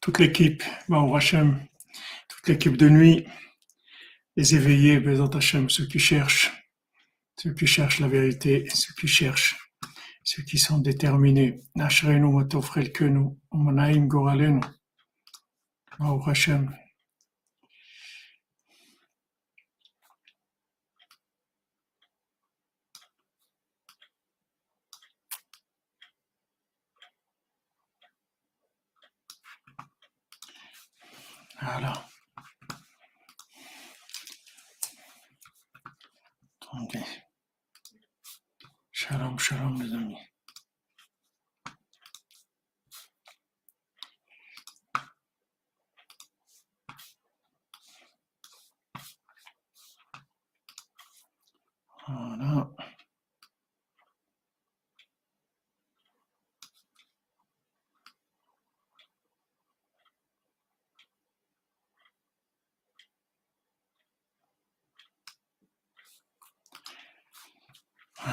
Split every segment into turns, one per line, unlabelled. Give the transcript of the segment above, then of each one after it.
toute l'équipe, Baruch Hashem, toute l'équipe de nuit, les éveillés, Bezat Hashem, ceux qui cherchent, ceux qui cherchent la vérité, ceux qui cherchent, ceux qui sont déterminés. Matofrelkenu, umanaim goralenu. Voilà. Attendez. Shalom, shalom, les amis. Voilà.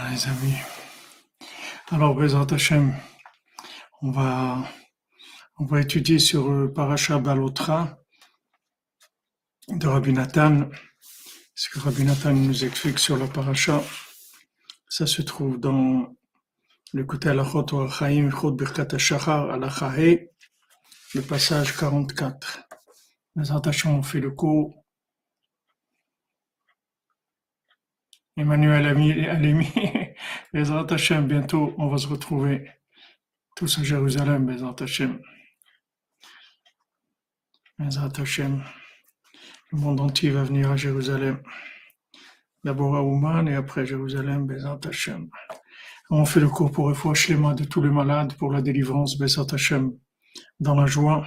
Les amis. Alors, Bezat Hashem, on va, on va étudier sur le Parasha Balotra de Rabbi Nathan. Ce que Rabbi Nathan nous explique sur le Parasha, ça se trouve dans le Kotel Alachot ou Chaim Chod Birkat HaShachar Alachahe, le passage 44. Bezat Hashem, on fait le cours. Emmanuel Alemi, Bezat Hashem, bientôt on va se retrouver tous à Jérusalem, Bezat Hashem. Bezat Hashem. Le monde entier va venir à Jérusalem. D'abord à Ouman et après Jérusalem, Bezat Hashem. On fait le cours pour les mains de tous les malades, pour la délivrance, Bezat Hashem, dans la joie,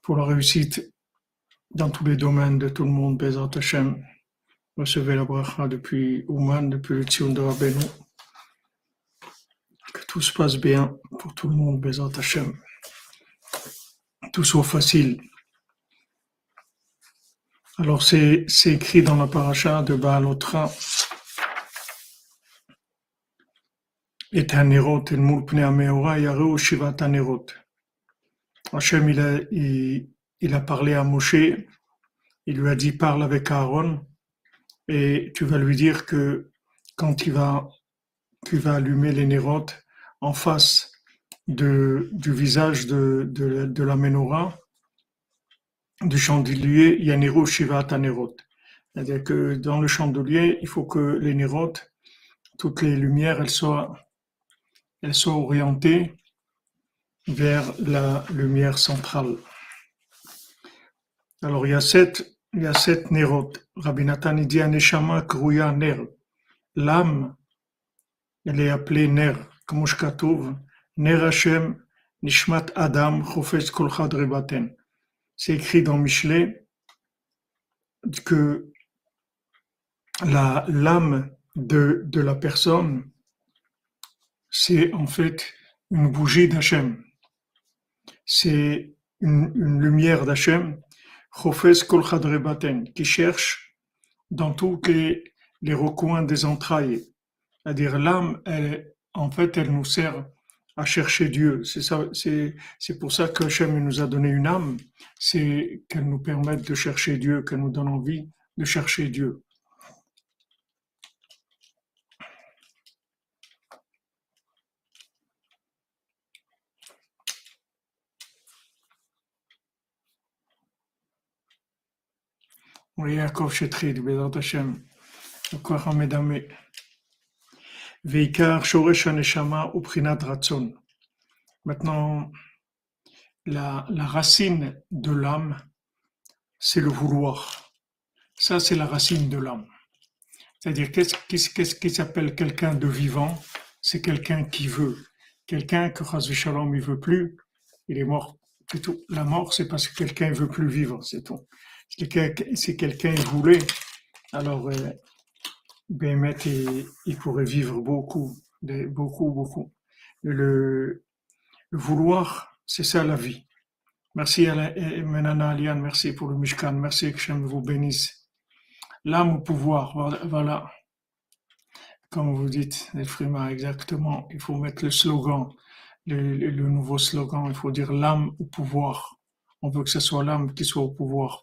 pour la réussite dans tous les domaines de tout le monde, Bezat Hashem. Recevez la bracha depuis Ouman, depuis le Tzion de. Que tout se passe bien pour tout le monde, Bezat Hashem. Tout soit facile. Alors c'est écrit dans la paracha de Baalotra. Et Hanerot, el mul pnei Ameora, yareu shivat Hanerot. Hachem, il a parlé à Moshe, il lui a dit parle avec Aaron, et tu vas lui dire que quand tu vas allumer les nérotes en face de, du visage de, de, la menorah, du chandelier, il y a Nero Shiva Tanerot. C'est-à-dire que dans le chandelier, il faut que les nérotes, toutes les lumières, elles soient, elles soient orientées vers la lumière centrale. Alors il y a sept, il y a sept nérotes. Rabbi Nathan il dit Aneshama Kruya Ner. L'âme, elle est appelée Ner, comme Katuv, Ner Hashem, Nishmat Adam, Chofetz Kol Chadre Baten. C'est écrit dans Michelet que la l'âme de, de la personne, c'est en fait une bougie d'Hachem. C'est une, une lumière d'Hachem, Qui cherche dans tous les, les recoins des entrailles. C'est-à-dire l'âme, elle, en fait, elle nous sert à chercher Dieu. C'est ça, c'est, c'est pour ça que Hachem nous a donné une âme, c'est qu'elle nous permette de chercher Dieu, qu'elle nous donne envie de chercher Dieu. Oui, Yaakov Shetrid, Bézat Hashem, Kouach Hamedame. Veikar Shoresh Haneshama Uprinat Ratson. Maintenant, la, la racine de l'âme, c'est le vouloir. Ça, c'est la racine de l'âme. C'est-à-dire, qu'est-ce qu'est-ce- qu'est-ce qui s'appelle quelqu'un de vivant? C'est quelqu'un qui veut. Quelqu'un que Chas Shalom il veut plus, il est mort. Tout. La mort, c'est parce que quelqu'un veut plus vivre, c'est tout. Si quelqu'un voulait, alors euh, Béhémet, il, pourrait vivre beaucoup, beaucoup, beaucoup. Le, le vouloir, c'est ça la vie. Merci à et Menana Aliane, merci pour le Mishkan, merci que Hachem vous bénisse. L'âme au pouvoir, voilà. Comme vous dites, Elfrima, exactement, il faut mettre le slogan. le, nouveau slogan, il faut dire l'âme au pouvoir. On veut que ce soit l'âme qui soit au pouvoir,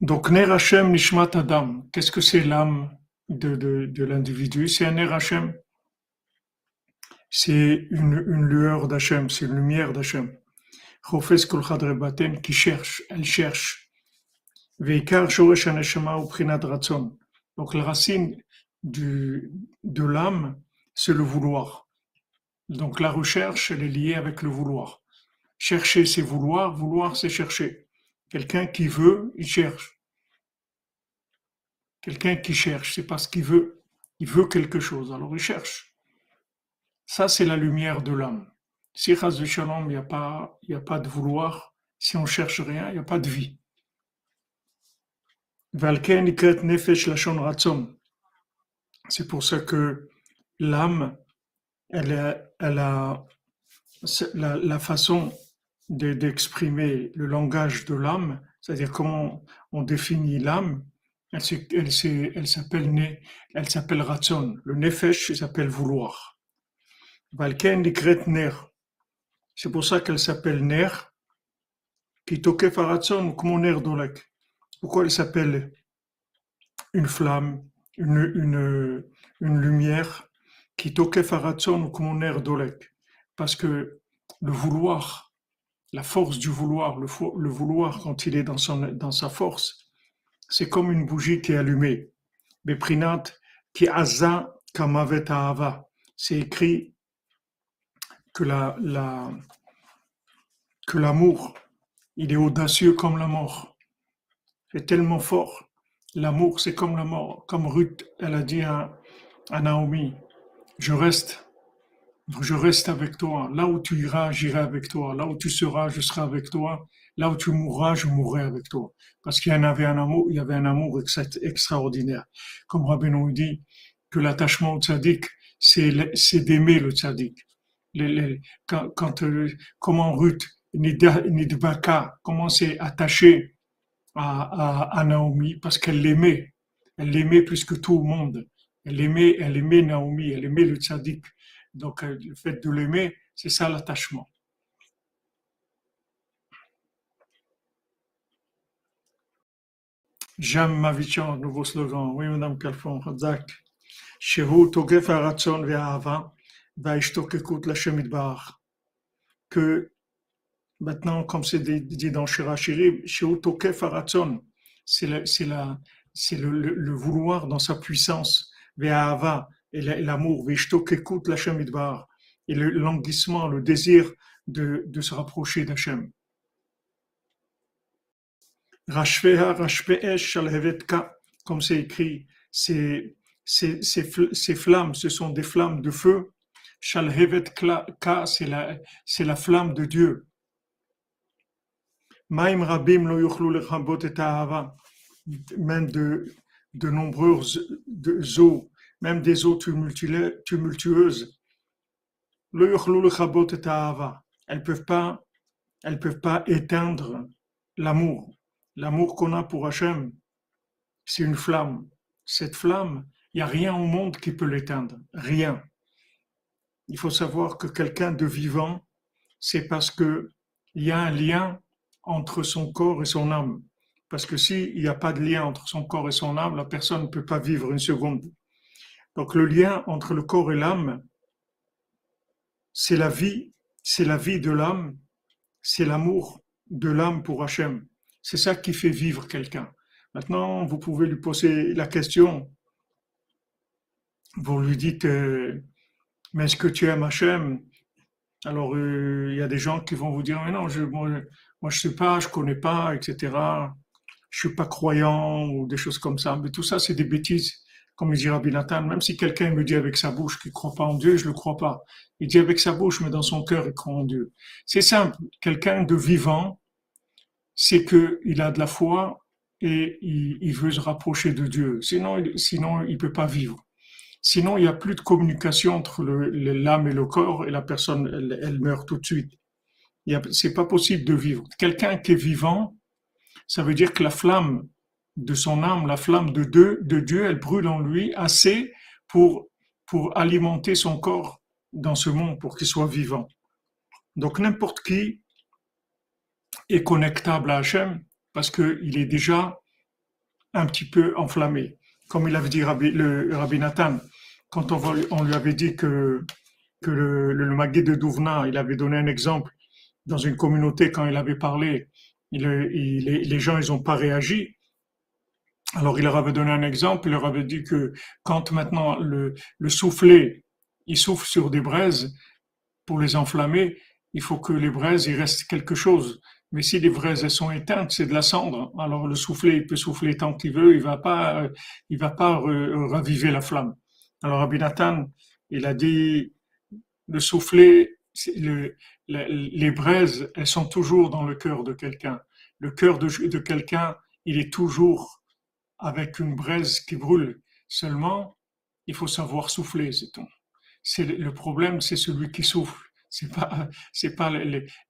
Donc, Ner Hashem Nishmat Adam, qu'est-ce que c'est l'âme de, de, l'individu? C'est un Ner Hashem. C'est une, une lueur d'Hachem, c'est une lumière d'Hachem. Chofes Kol qui cherche, elle cherche. Veikar Shoresh Aneshama ou Prinad Ratzon. Donc, la racine de l'âme, c'est le vouloir. Donc la recherche, elle est liée avec le vouloir. Chercher, c'est vouloir, vouloir, c'est chercher. Quelqu'un qui veut, il cherche. Quelqu'un qui cherche, c'est parce qu'il veut. Il veut quelque chose, alors il cherche. Ça, c'est la lumière de l'âme. Si de Shalom, il n'y a, pas, a de vouloir, si on cherche rien, il n'y a pas de vie. C'est pour ça que l'âme, elle, a la, façon d'exprimer le langage de l'âme, c'est-à-dire comment on définit l'âme, elle, s'appelle elle s'appelle ratson. Le nefesh s'appelle vouloir. Valken ner. C'est pour ça qu'elle s'appelle ner. Qui toke faratson comme ner dolek. Pourquoi elle s'appelle une flamme, une, lumière? Qui toque faratson comme air dolek. Parce que le vouloir, la force du vouloir, le, vouloir quand il est dans, sa force, c'est comme une bougie qui est allumée. Beprinat qui aza kamavet ava. C'est écrit que la, la, que l'amour, il est audacieux comme la mort. C'est tellement fort L'amour, c'est comme la mort. Comme Ruth, elle a dit à, Naomi, je reste, je reste avec toi. Là où tu iras, j'irai avec toi. Là où tu seras, je serai avec toi. Là où tu mourras, je mourrai avec toi. Parce qu'il y en avait un amour, il y avait un amour extraordinaire. Comme Rabbeinu dit, que l'attachement au tzaddik, c'est, d'aimer le tzaddik. quand, euh, comment Ruth, Nidbaka, comment c'est attaché à, Naomi parce qu'elle l'aimait. Elle l'aimait plus que tout le monde. Elle aimait, elle aimait Naomi, elle aimait le tzaddik. Donc euh, le fait de l'aimer, c'est ça l'attachement. Jam Mavichan, nouveau slogan. Oui, Madame Calfon, Chazak. Shehu Togef Aratzon Ve'ava, Vaishtok la Shemidbar. Que Maintenant, comme c'est dit dans Shirachiri, c'est c'est le, le, vouloir dans sa puissance, Ve'ahava, et l'amour, Ve'ishtok la Idbar, et le languissement, le désir de, de se rapprocher d'Hachem. Rashveha Rashveesh Shalhevetka, comme c'est écrit, ces, ces, ces, flammes, ce sont des flammes de feu. Shalhevetka, c'est la, c'est la flamme de Dieu. Maim rabim lo Même de, de nombreuses eaux, même des eaux tumultueuses, Elles peuvent pas, elles peuvent pas éteindre l'amour. L'amour qu'on a pour Hachem, c'est une flamme. Cette flamme, il n'y a rien au monde qui peut l'éteindre. Rien. Il faut savoir que quelqu'un de vivant, c'est parce que il y a un lien entre son corps et son âme. Parce que s'il n'y a pas de lien entre son corps et son âme, la personne ne peut pas vivre une seconde. Donc le lien entre le corps et l'âme, c'est la vie, c'est la vie de l'âme, c'est l'amour de l'âme pour Hachem. C'est ça qui fait vivre quelqu'un. Maintenant, vous pouvez lui poser la question. Vous lui dites, euh, mais est-ce que tu aimes Hachem? Alors, euh, il y a des gens qui vont vous dire, mais non, je, moi je sais pas, je connais pas, etc. Je suis pas croyant ou des choses comme ça. Mais tout ça, c'est des bêtises. Comme il dit Rabbi Nathan, même si quelqu'un me dit avec sa bouche qu'il croit pas en Dieu, je le crois pas. Il dit avec sa bouche, mais dans son cœur, il croit en Dieu. C'est simple. Quelqu'un de vivant, c'est que il a de la foi et il, veut se rapprocher de Dieu. Sinon, sinon, il peut pas vivre. Sinon, il n'y a plus de communication entre l'âme et le corps et la personne, elle meurt tout de suite. C'est pas possible de vivre. Quelqu'un qui est vivant, ça veut dire que la flamme de son âme, la flamme de Dieu, de Dieu, elle brûle en lui assez pour, pour alimenter son corps dans ce monde pour qu'il soit vivant. Donc n'importe qui est connectable à Hachem parce qu'il est déjà un petit peu enflammé. Comme il avait dit le Rabbi Nathan, quand on, lui avait dit que, que le, le de Douvna, il avait donné un exemple dans une communauté quand il avait parlé, il, les gens ils n'ont pas réagi. Alors il leur avait donné un exemple, il leur avait dit que quand maintenant le, le soufflet, il souffle sur des braises pour les enflammer, il faut que les braises, il reste quelque chose. Mais si les braises elles sont éteintes, c'est de la cendre. Alors le soufflet, il peut souffler tant qu'il veut, il va pas, il va pas raviver la flamme. Alors Abinatan, il a dit le soufflet, le, les braises, elles sont toujours dans le cœur de quelqu'un. Le cœur de, de quelqu'un, il est toujours avec une braise qui brûle. Seulement, il faut savoir souffler, tout. C'est le problème, c'est celui qui souffle. C'est pas, c'est pas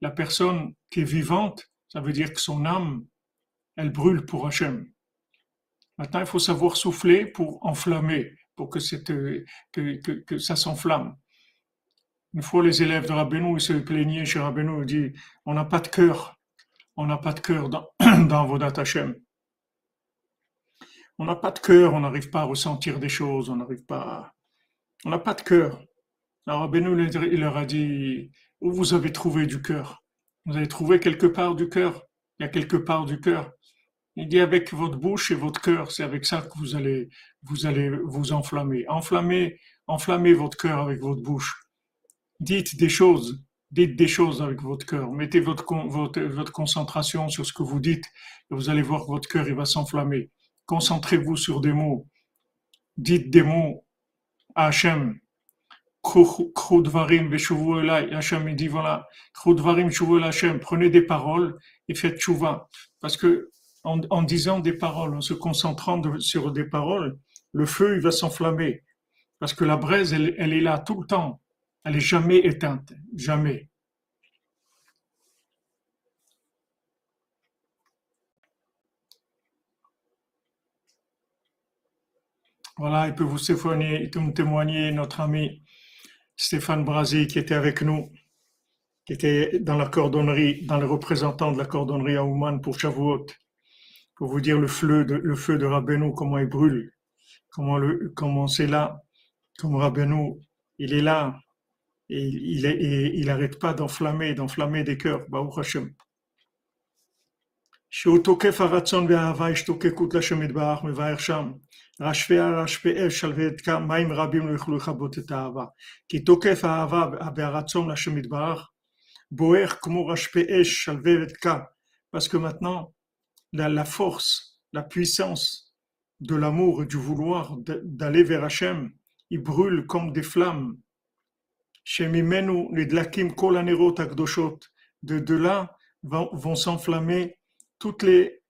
la personne qui est vivante. Ça veut dire que son âme, elle brûle pour Hachem. Maintenant, il faut savoir souffler pour enflammer, pour que, que, que, que ça s'enflamme. Une fois, les élèves de Rabbeinu, ils se plaignaient chez Rabbeinu, ils disent, on n'a pas de cœur. On n'a pas de cœur dans, dans Vodat Hashem. On n'a pas de cœur, on n'arrive pas à ressentir des choses, on n'arrive pas à... On n'a pas de cœur. Alors Rabbeinu, il leur a dit, où vous avez trouvé du cœur? Vous avez trouvé quelque part du cœur? Il y a quelque part du cœur. Il dit avec votre bouche et votre cœur, c'est avec ça que vous allez vous enflammer. Enflammez, enflammez votre cœur avec votre bouche. Dites des choses, dites des choses avec votre cœur. Mettez votre, votre, concentration sur ce que vous dites et vous allez voir que votre cœur il va s'enflammer. Concentrez-vous sur des mots. Dites des mots à Hachem. Hachem dit voilà, prenez des paroles et faites chouva. Parce que en, disant des paroles, en se concentrant sur des paroles, le feu il va s'enflammer. Parce que la braise, elle, elle est là tout le temps. Elle est jamais éteinte, jamais. Voilà, il peut vous témoigner, notre ami Stéphane Brasi qui était avec nous, qui était dans la cordonnerie, dans le représentant de la cordonnerie à Ouman pour Shavuot, pour vous dire le feu de, le feu de Rabbeinu, comment il brûle, comment, le, comment c'est là, comme Rabbeinu, il est là, et il il n'arrête pas d'enflammer, d'enflammer des cœurs, Baruch Hashem. שהוא תוקף הרצון והאהבה השתוקקות לשם יתברך מבאר שם. רשפי הרשפי אש שלווה מים רבים לא יוכלו לכבות את האהבה. כי תוקף האהבה והרצון לשם יתברך בוער כמו רשפי אש שלווה ודקה. Parce que maintenant, la, la force, la puissance de l'amour et du vouloir d'aller vers Hachem, il brûle comme des flammes Shemimenu nidlakim kol anerot akdoshot. De, de là vont, vont s'enflammer toutes les,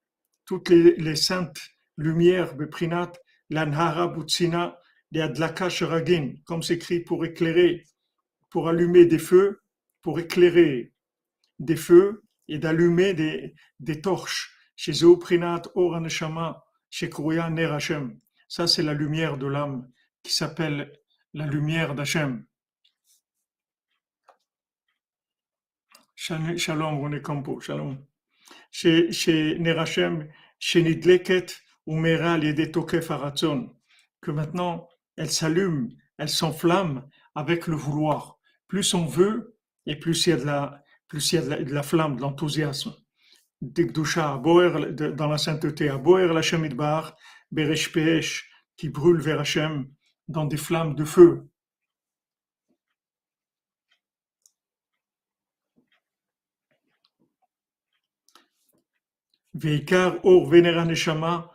toutes les, les saintes lumières, Beprinat, l'anhara butsina, les adlaka sheragin, comme c'est écrit pour éclairer, pour allumer des feux, pour éclairer des feux et d'allumer des, torches. Chez chez Kouya Ner. Ça, c'est la lumière de l'âme qui s'appelle la lumière d'Hachem. Shalom, René Campo, shalom. Chez, chez chez Nidleket, Oumera, les détoqués que maintenant elle s'allume, elle s'enflamme avec le vouloir. Plus on veut, et plus il y a de la, plus il y a de la, flamme, de l'enthousiasme. Degdusha à dans la sainteté, à Boer, la Bar, Beresh Peesh, qui brûle vers Hachem dans des flammes de feu. Veikar Or Venera Neshama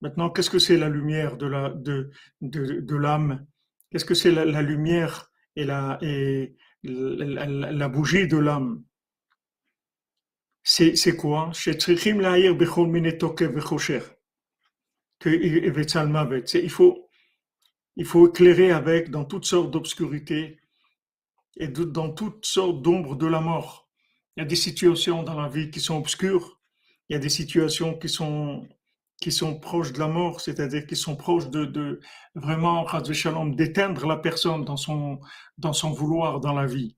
Maintenant, qu'est-ce que c'est la lumière de l'âme de, de, de Qu'est-ce que c'est la, lumière et la, et la, bougie de l'âme? C'est quoi? Il faut, il faut éclairer avec dans toutes sortes d'obscurité et dans toutes sortes d'ombres de la mort. Il y a des situations dans la vie qui sont obscures, il y a des situations qui sont qui sont proches de la mort, c'est-à-dire qui sont proches de, de vraiment, d'éteindre la personne dans son, dans son vouloir dans la vie.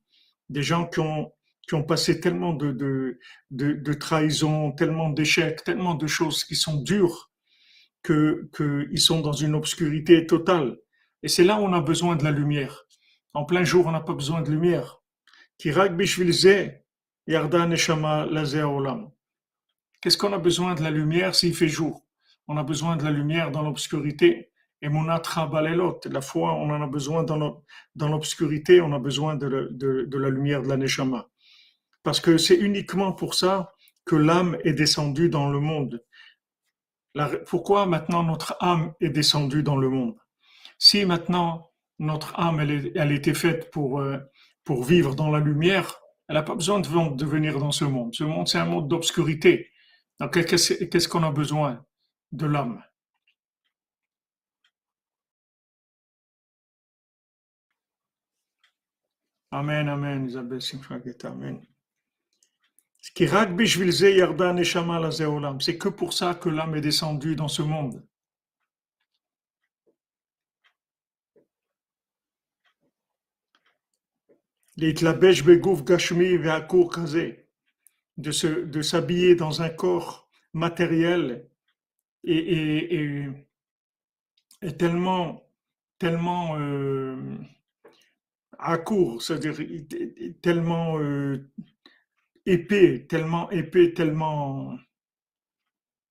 Des gens qui ont, qui ont passé tellement de, de, de, de trahison, tellement d'échecs, tellement de choses qui sont dures, que qu'ils sont dans une obscurité totale. Et c'est là où on a besoin de la lumière. En plein jour, on n'a pas besoin de lumière. Qu'est-ce qu'on a besoin de la lumière s'il fait jour? On a besoin de la lumière dans l'obscurité. Et monatra balelot, la foi, on en a besoin dans l'obscurité, on a besoin de, de, la lumière de la neshama. Parce que c'est uniquement pour ça que l'âme est descendue dans le monde. pourquoi maintenant notre âme est descendue dans le monde? Si maintenant notre âme, elle, elle était faite pour, euh, pour vivre dans la lumière, elle n'a pas besoin de, venir dans ce monde. Ce monde, c'est un monde d'obscurité. Donc, qu'est-ce qu'on a besoin de l'homme. Amen, Amen, Isabelle Simchaget, Amen. C'est que pour ça que l'âme est descendue dans ce monde. De s'habiller dans un corps matériel et, tellement, tellement euh, à court, c'est-à-dire tellement euh, épais, tellement épais, tellement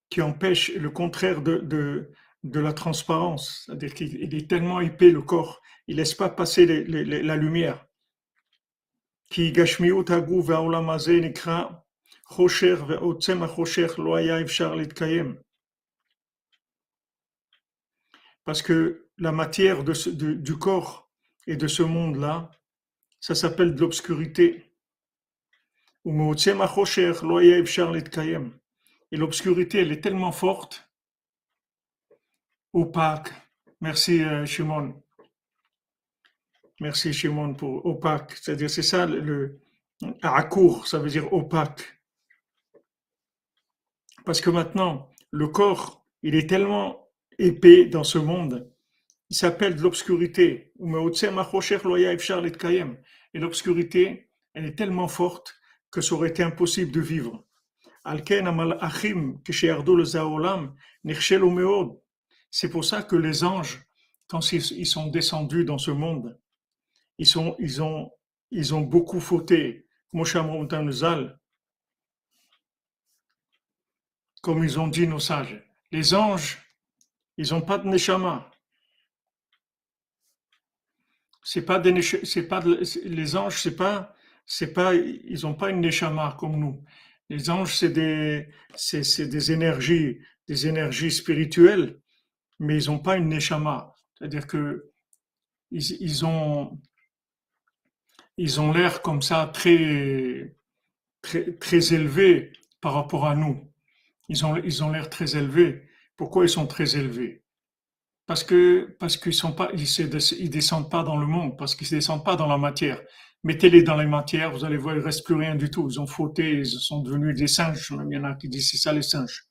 qui empêche le contraire de, de, de la transparence, c'est-à-dire qu'il est tellement épais le corps, il laisse pas passer la lumière. Qui gashmiut הגוף והעולם הזה נקרא חושך ועוצם החושך לא היה אפשר להתקיים. Parce que la matière du corps et de ce monde-là, ça s'appelle de l'obscurité. Et l'obscurité, elle est tellement forte, opaque. Merci euh, Shimon. Merci Shimon pour opaque. C'est-à-dire, c'est ça le, à court, ça veut dire opaque. Parce que maintenant, le corps, il est tellement épais dans ce monde. Il s'appelle de l'obscurité. Et l'obscurité, elle est tellement forte que ça aurait été impossible de vivre. C'est pour ça que les anges, quand ils sont descendus dans ce monde, ils, sont, ils, ont, ils ont beaucoup fauté. Comme ils ont dit nos sages. Les anges, ils n'ont pas de neshama. C'est pas des c'est pas les anges, c'est pas, c'est pas, ils n'ont pas une neshama comme nous. Les anges, c'est des, c'est, des énergies, des énergies spirituelles, mais ils n'ont pas une neshama. C'est-à-dire que ils, ils ont, ils ont l'air comme ça très, très, très élevés par rapport à nous. Ils ont, ils ont l'air très élevés. Pourquoi ils sont très élevés? Parce que parce qu'ils sont pas, ils, descendent pas dans le monde, parce qu'ils ne descendent pas dans la matière. Mettez-les dans les matières, vous allez voir, il reste plus rien du tout. Ils ont fauté, ils sont devenus des singes. Même il y en a qui disent c'est ça les singes.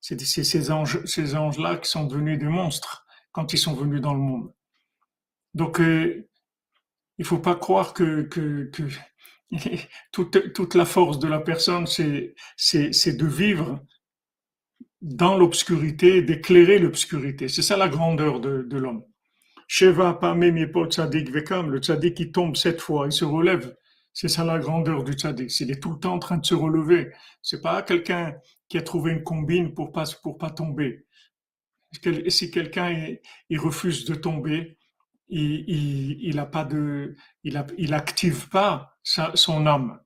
C'est ces anges, ces anges-là qui sont devenus des monstres quand ils sont venus dans le monde. Donc, euh, il faut pas croire que, toute, la force de la personne, c'est, c'est de vivre dans l'obscurité, d'éclairer l'obscurité. C'est ça la grandeur de, l'homme. Sheva Pamem Tzadik Vekam, le Tzadik qui tombe sept fois, il se relève. C'est ça la grandeur du Tzadik. Il est tout le temps en train de se relever. C'est pas quelqu'un qui a trouvé une combine pour pas, pas tomber. Si quelqu'un refuse de tomber, il, il, il a pas de, il, a, il active pas sa, son âme.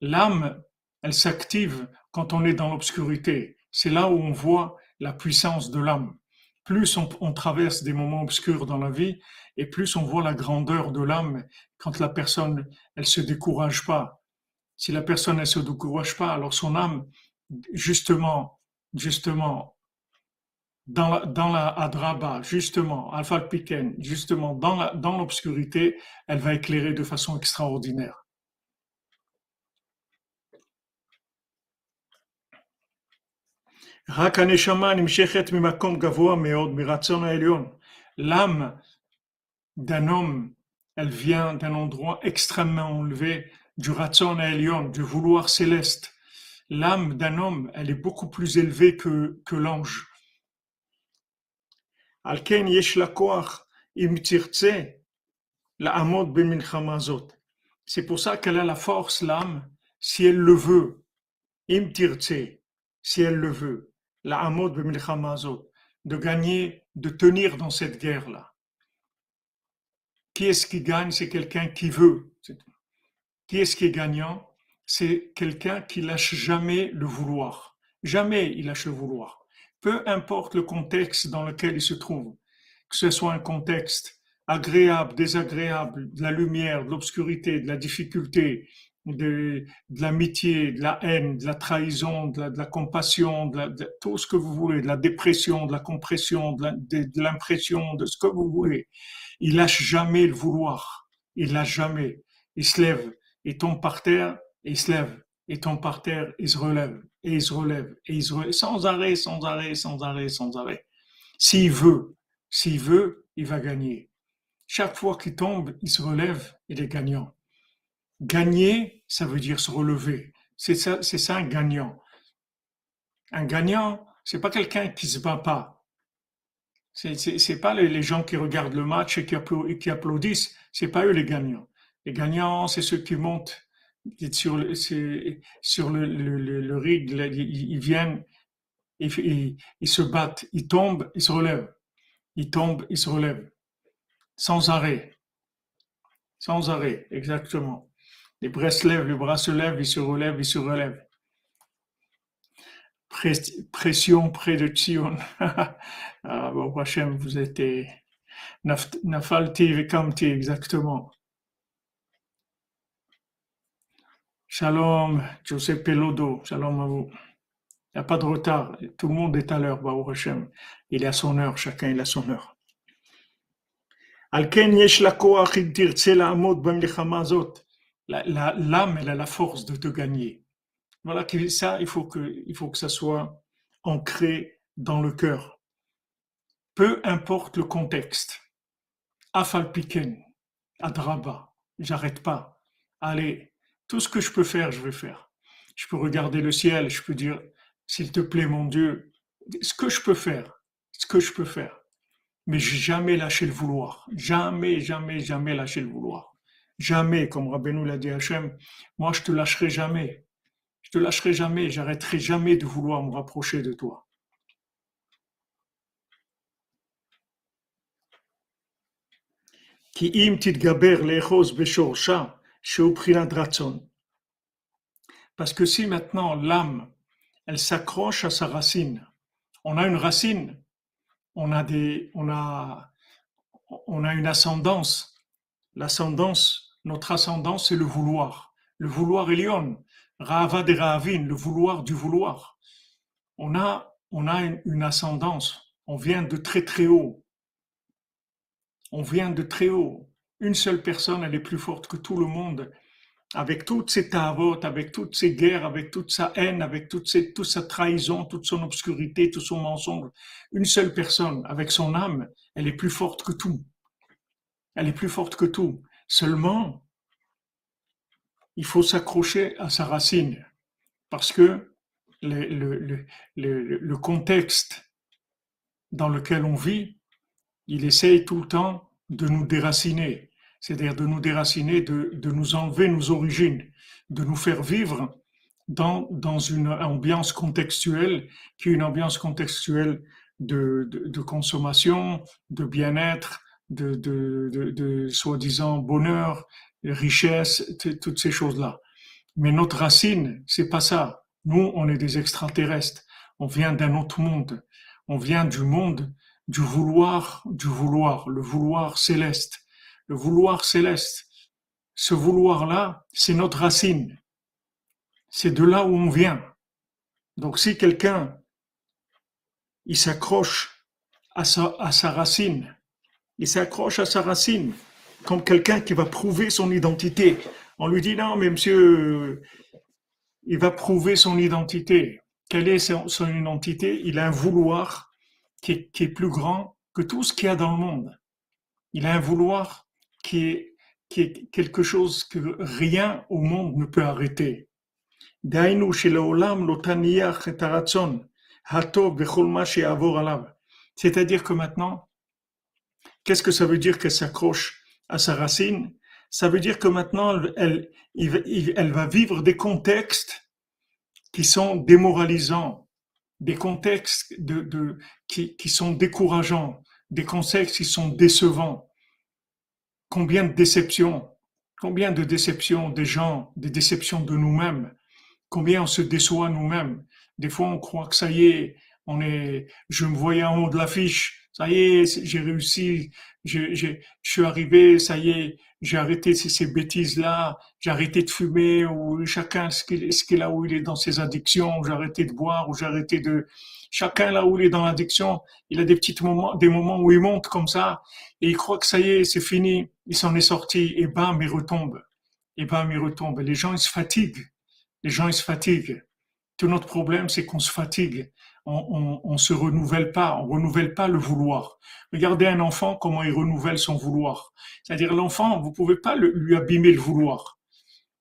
L'âme, elle s'active quand on est dans l'obscurité. C'est là où on voit la puissance de l'âme. Plus on, traverse des moments obscurs dans la vie, et plus on voit la grandeur de l'âme quand la personne, elle se décourage pas. Si la personne, elle se décourage pas, alors son âme, justement, justement, dans la, dans Adraba, justement, Alpha Piken, justement, dans l'obscurité, elle va éclairer de façon extraordinaire. L'âme d'un homme, elle vient d'un endroit extrêmement élevé, du ratson Elion, du vouloir céleste. L'âme d'un homme, elle est beaucoup plus élevée que l'ange. La im la C'est pour ça qu'elle a la force, l'âme, si elle le veut. Im si elle le veut. La amod de gagner, de tenir dans cette guerre-là. Qui est-ce qui gagne? C'est quelqu'un qui veut. Qui est-ce qui est gagnant? C'est quelqu'un qui lâche jamais le vouloir. Jamais il lâche le vouloir. Peu importe le contexte dans lequel il se trouve, que ce soit un contexte agréable, désagréable, de la lumière, de l'obscurité, de la difficulté, de, l'amitié, de la haine, de la trahison, de la, compassion, de, tout ce que vous voulez, de la dépression, de la compression, de l'impression, de, ce que vous voulez. Il lâche jamais le vouloir. Il lâche jamais. Il se lève, il tombe par terre, il se lève, il tombe par terre, il se relève, et il se relève, et se sans arrêt, sans arrêt, sans arrêt, sans arrêt. S'il veut, s'il veut, il va gagner. Chaque fois qu'il tombe, il se relève, il est gagnant. Gagner, ça veut dire se relever. C'est ça, c'est ça un gagnant. Un gagnant, c'est pas quelqu'un qui se bat pas. C'est, c'est, pas les, gens qui regardent le match et qui, applaudissent, qui applaudissent. C'est pas eux les gagnants. Les gagnants, c'est ceux qui montent sur le, sur le, le, le, rig. Ils, viennent, ils, ils, se battent, ils tombent, ils se relèvent. Ils tombent, ils se relèvent. Sans arrêt. Sans arrêt, exactement. Les bras se lèvent, les bras se lèvent, ils se relèvent, ils se relèvent. Pression près de Tzion. ah, bon, Hachem, vous êtes Nafalti Vekamti, exactement. Shalom, Joseph Pelodo, shalom à vous. Il n'y a pas de retard, tout le monde est à l'heure, Baruch Hashem. Il est à son heure, chacun il a son heure. Alken yesh la koach la amot l'âme, elle a la force de te gagner. Voilà, ça, il faut que, il faut que ça soit ancré dans le cœur. Peu importe le contexte. Afalpiken, Adraba, j'arrête pas. Allez, tout ce que je peux faire, je vais faire. Je peux regarder le ciel, je peux dire, s'il te plaît, mon Dieu, ce que je peux faire, ce que je peux faire. Mais jamais lâcher le vouloir. Jamais, jamais, jamais lâcher le vouloir. Jamais, comme Rabbeinu l'a dit à moi je te lâcherai jamais. Je te lâcherai jamais, j'arrêterai jamais de vouloir me rapprocher de toi. Parce que si maintenant l'âme, elle s'accroche à sa racine, on a une racine, on a des, on a, on a une ascendance. L'ascendance, notre ascendance, c'est le vouloir. Le vouloir est lion. Rava de Ravin, le vouloir du vouloir. On a, on a une, ascendance. On vient de très très haut. On vient de très haut. Une seule personne, elle est plus forte que tout le monde. Avec toutes ses tavotes, avec toutes ses guerres, avec toute sa haine, avec toute, toute sa trahison, toute son obscurité, tout son mensonge. Une seule personne, avec son âme, elle est plus forte que tout. Elle est plus forte que tout. Seulement, il faut s'accrocher à sa racine parce que le, contexte dans lequel on vit, il essaye tout le temps de nous déraciner, c'est-à-dire de nous déraciner, de, nous enlever nos origines, de nous faire vivre dans, dans une ambiance contextuelle qui est une ambiance contextuelle de, de consommation, de bien-être, de, de, de, soi-disant bonheur, richesse, toutes ces choses-là. Mais notre racine, c'est pas ça. Nous, on est des extraterrestres. On vient d'un autre monde. On vient du monde du vouloir, du vouloir, le vouloir céleste. Le vouloir céleste. Ce vouloir-là, c'est notre racine. C'est de là où on vient. Donc si quelqu'un, il s'accroche à sa, à sa racine, il s'accroche à sa racine, comme quelqu'un qui va prouver son identité. On lui dit non, mais monsieur, il va prouver son identité. quelle est son, identité? Il a un vouloir qui est, qui est, plus grand que tout ce qu'il y a dans le monde. Il a un vouloir qui est, quelque chose que rien au monde ne peut arrêter. C'est-à-dire que maintenant, qu'est-ce que ça veut dire qu'elle s'accroche à sa racine? Ça veut dire que maintenant, elle, va vivre des contextes qui sont démoralisants, des contextes qui, qui sont décourageants, des contextes qui sont décevants. Combien de déceptions, combien de déceptions des gens, des déceptions de nous-mêmes, combien on se déçoit nous-mêmes. Des fois, on croit que ça y est, on est, je me voyais en haut de l'affiche, ça y est, j'ai réussi, je, je, suis arrivé, ça y est, j'ai arrêté ces, ces bêtises-là, j'ai arrêté de fumer, ou chacun ce qu'il qu'il a où il est dans ses addictions, j'ai arrêté de boire, ou j'ai arrêté de, chacun là où il est dans l'addiction, il a des petits moments, des moments où il monte comme ça, et il croit que ça y est, c'est fini, il s'en est sorti, et bam, il retombe, et bam, il retombe. Les gens, ils se fatiguent, les gens, ils se fatiguent. Tout notre problème, c'est qu'on se fatigue on, on, se renouvelle pas, on renouvelle pas le vouloir. Regardez un enfant comment il renouvelle son vouloir. C'est-à-dire l'enfant, vous pouvez pas lui abîmer le vouloir.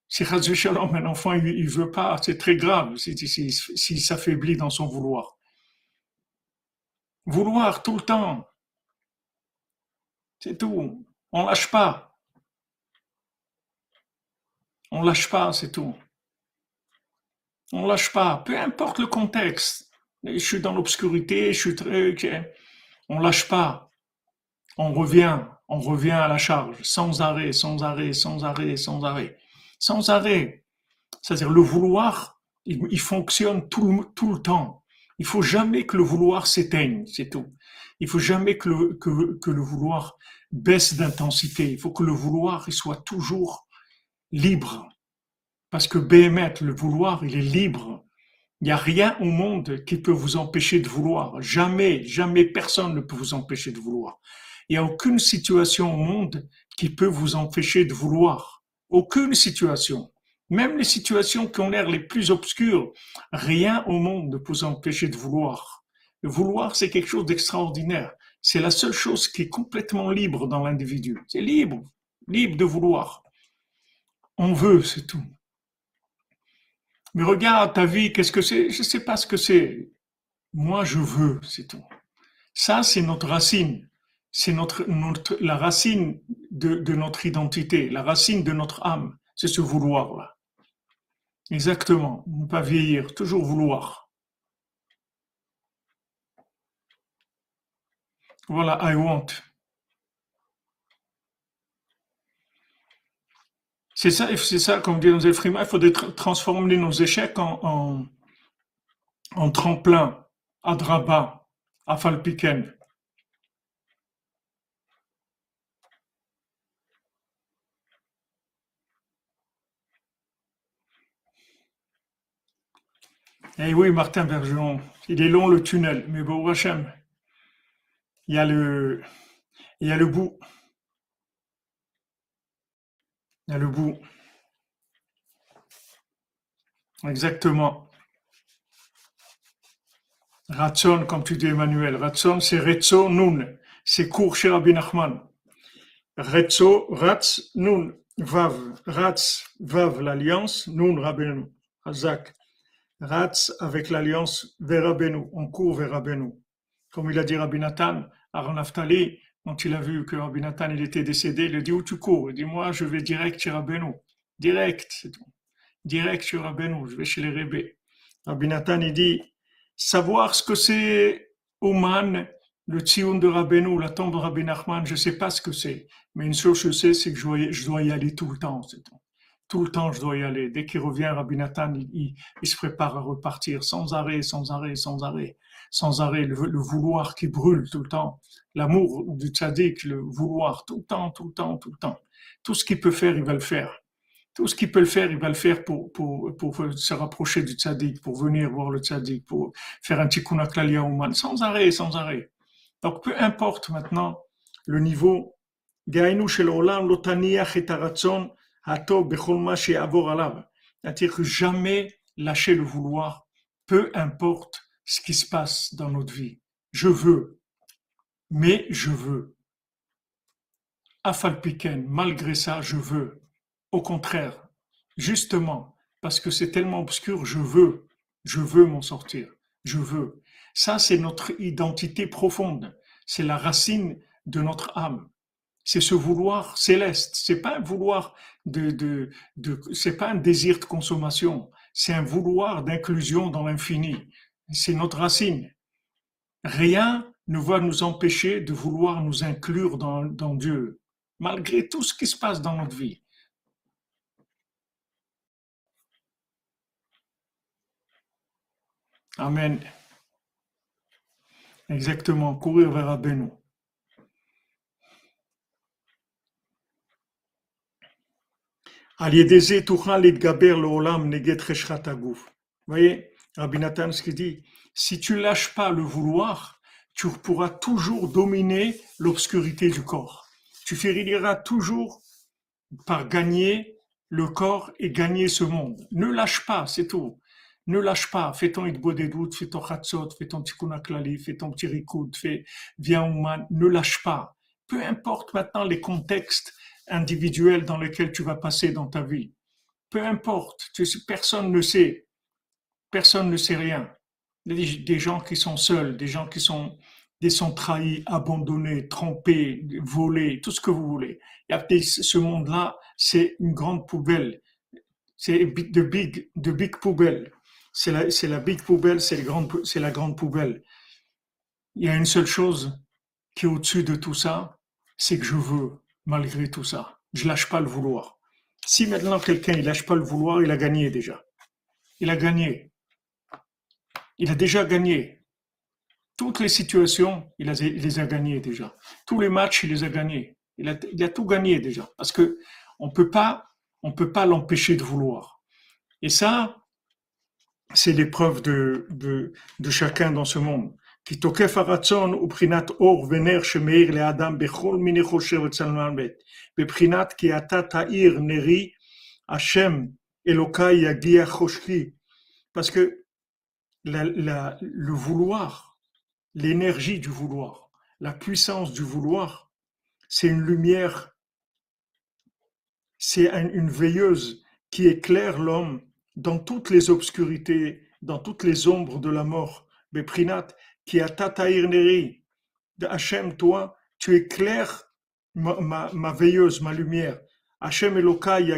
Si un enfant il, il veut pas, c'est très grave s'il si, si, s'affaiblit dans son vouloir. Vouloir tout le temps, c'est tout. On lâche pas. On lâche pas, c'est tout. On lâche pas, peu importe le contexte je suis dans l'obscurité, je suis très, on lâche pas. On revient, on revient à la charge, sans arrêt, sans arrêt, sans arrêt, sans arrêt, sans arrêt. C'est-à-dire le vouloir, il, fonctionne tout, tout, le temps. Il faut jamais que le vouloir s'éteigne, c'est tout. Il faut jamais que le vouloir baisse d'intensité. Il faut que le vouloir il soit toujours libre. Parce que Béhémet, le vouloir, il est libre. Il n'y a rien au monde qui peut vous empêcher de vouloir. Jamais, jamais personne ne peut vous empêcher de vouloir. Il n'y a aucune situation au monde qui peut vous empêcher de vouloir. Aucune situation. Même les situations qui ont l'air les plus obscures, rien au monde ne peut vous empêcher de vouloir. Le vouloir, c'est quelque chose d'extraordinaire. C'est la seule chose qui est complètement libre dans l'individu. C'est libre, libre de vouloir. On veut, c'est tout. Mais regarde ta vie, qu'est-ce que c'est? Je ne sais pas ce que c'est. Moi, je veux, c'est tout. Ça, c'est notre racine. C'est notre, la racine de, de notre identité, la racine de notre âme. C'est ce vouloir-là. Exactement. Ne pas vieillir, toujours vouloir. Voilà, I want. C'est ça, c'est ça, comme dit Nosel Frima, il faudrait transformer nos échecs en, en, tremplin, à draba, à falpiken. Eh oui, Martin Bergeron, il est long le tunnel, mais bon, Hachem, il y a le, bout. Il y a le bout. Exactement. Ratson, comme tu dis Emmanuel. Ratson, c'est Retso Nun. C'est court chez Rabbi Nachman. Retso, Ratz, Nun. Vav. Ratz, Vav, l'alliance. Nun, Rabbeinu. Hazak. Ratz avec l'alliance vers Rabbeinu. On court vers Rabbeinu. Comme il a dit Rabbi Nathan, Naftali, quand il a vu que Rabbi Nathan il était décédé, il a dit où tu cours Il dit moi je vais direct chez Rabbeinu. Direct, c'est tout. Direct chez Rabbeinu, je vais chez les Rébés. Rabbi Nathan il dit savoir ce que c'est Oman, le Tzion de Rabbeinu, la tombe de Rabbi Nachman, je ne sais pas ce que c'est. Mais une chose je sais, c'est que je dois, y aller tout le temps, c'est tout. Tout le temps, je dois y aller. Dès qu'il revient, Rabbi Nathan, il, il, se prépare à repartir sans arrêt, sans arrêt, sans arrêt, sans arrêt. Le, vouloir qui brûle tout le temps l'amour du tzaddik, le vouloir tout le temps, tout le temps, tout le temps. Tout ce qu'il peut faire, il va le faire. Tout ce qu'il peut le faire, il va le faire pour, pour, pour se rapprocher du tzaddik, pour venir voir le tzaddik, pour faire un tikkun au sans arrêt, sans arrêt. Donc, peu importe maintenant le niveau, c'est-à-dire que jamais lâcher le vouloir, peu importe ce qui se passe dans notre vie. Je veux, mais je veux. Afalpiken, malgré ça, je veux. Au contraire, justement, parce que c'est tellement obscur, je veux, je veux m'en sortir, je veux. Ça, c'est notre identité profonde, c'est la racine de notre âme. C'est ce vouloir céleste. C'est pas un vouloir de, de, de c'est pas un désir de consommation. C'est un vouloir d'inclusion dans l'infini. C'est notre racine. Rien ne va nous empêcher de vouloir nous inclure dans, Dieu, malgré tout ce qui se passe dans notre vie. Amen. Exactement, courir vers Abénou. Vous voyez, Rabbi Nathan, ce dit, si tu lâches pas le vouloir, tu pourras toujours dominer l'obscurité du corps. Tu finiras toujours par gagner le corps et gagner ce monde. Ne lâche pas, c'est tout. Ne lâche pas. Fais ton idbo des doutes, fais ton khatsot, fais ton tikkun klali, fais ton petit rikoud, fais, viens man. Ne lâche pas. Peu importe maintenant les contextes individuel dans lequel tu vas passer dans ta vie. Peu importe, personne ne sait, personne ne sait rien. Des, gens qui sont seuls, des gens qui sont, des sont trahis, abandonnés, trompés, volés, tout ce que vous voulez. Il y a ce monde-là, c'est une grande poubelle. C'est de big, de big poubelle. C'est la, la big poubelle, c'est la grande poubelle. Il y a une seule chose qui est au-dessus de tout ça, c'est que je veux malgré tout ça. Je lâche pas le vouloir. Si maintenant quelqu'un il lâche pas le vouloir, il a gagné déjà. Il a gagné. Il a déjà gagné. Toutes les situations, il, les a gagnées déjà. Tous les matchs, il les a gagnés. Il a, tout gagné déjà. Parce que on peut pas, on peut pas l'empêcher de vouloir. Et ça, c'est l'épreuve de, de, de chacun dans ce monde. כי תוקף הרצון הוא בחינת אור ונר שמאיר לאדם בכל מיני חושב וצלמן ב', בבחינת כי אתה תאיר נרי, השם אלוקיי יגיע חושקי. Parce que le vouloir, l'énergie du vouloir, la puissance du vouloir, c'est une lumière, c'est une veilleuse qui éclaire l'homme dans toutes les obscurités, dans toutes les ombres de la mort. Beprinat, qui a tataïr neri de Hachem, toi, tu éclaires ma, ma, veilleuse, ma lumière. Hachem Elokai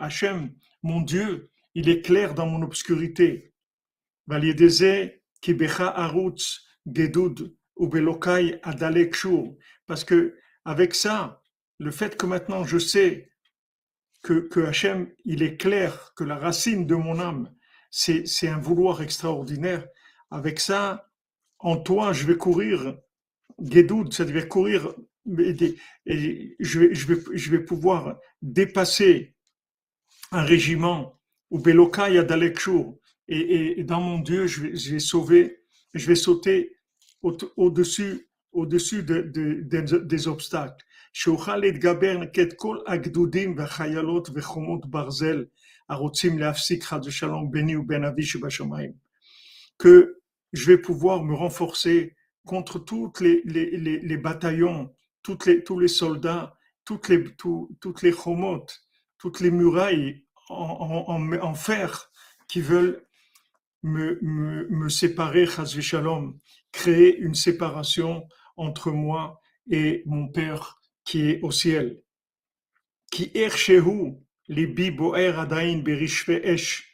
Hachem, mon Dieu, il éclaire dans mon obscurité. Adalek Parce que, avec ça, le fait que maintenant je sais que, que Hachem, il est clair, que la racine de mon âme, c'est, un vouloir extraordinaire. Avec ça, en toi, je vais courir, Gedoud, ça devait courir, et je vais, je, vais, je vais pouvoir dépasser un régiment, ou Belokai Adalekshur, et, et dans mon Dieu, je vais, je vais sauver, je vais sauter au-dessus au-dessus de, de, de, des obstacles. שאוכל להתגבר נגד כל הגדודים והחיילות וחומות ברזל הרוצים להפסיק חד ושלום ביני ובין אבי שבשמיים. Que je vais pouvoir me renforcer contre toutes les, les, les, bataillons, toutes les, tous les soldats, toutes les, toutes les chomotes, toutes les murailles en, en, en, fer qui veulent me, séparer, shalom, créer une séparation entre moi et mon Père qui est au ciel. Qui erchehu libi boer adain berishve esh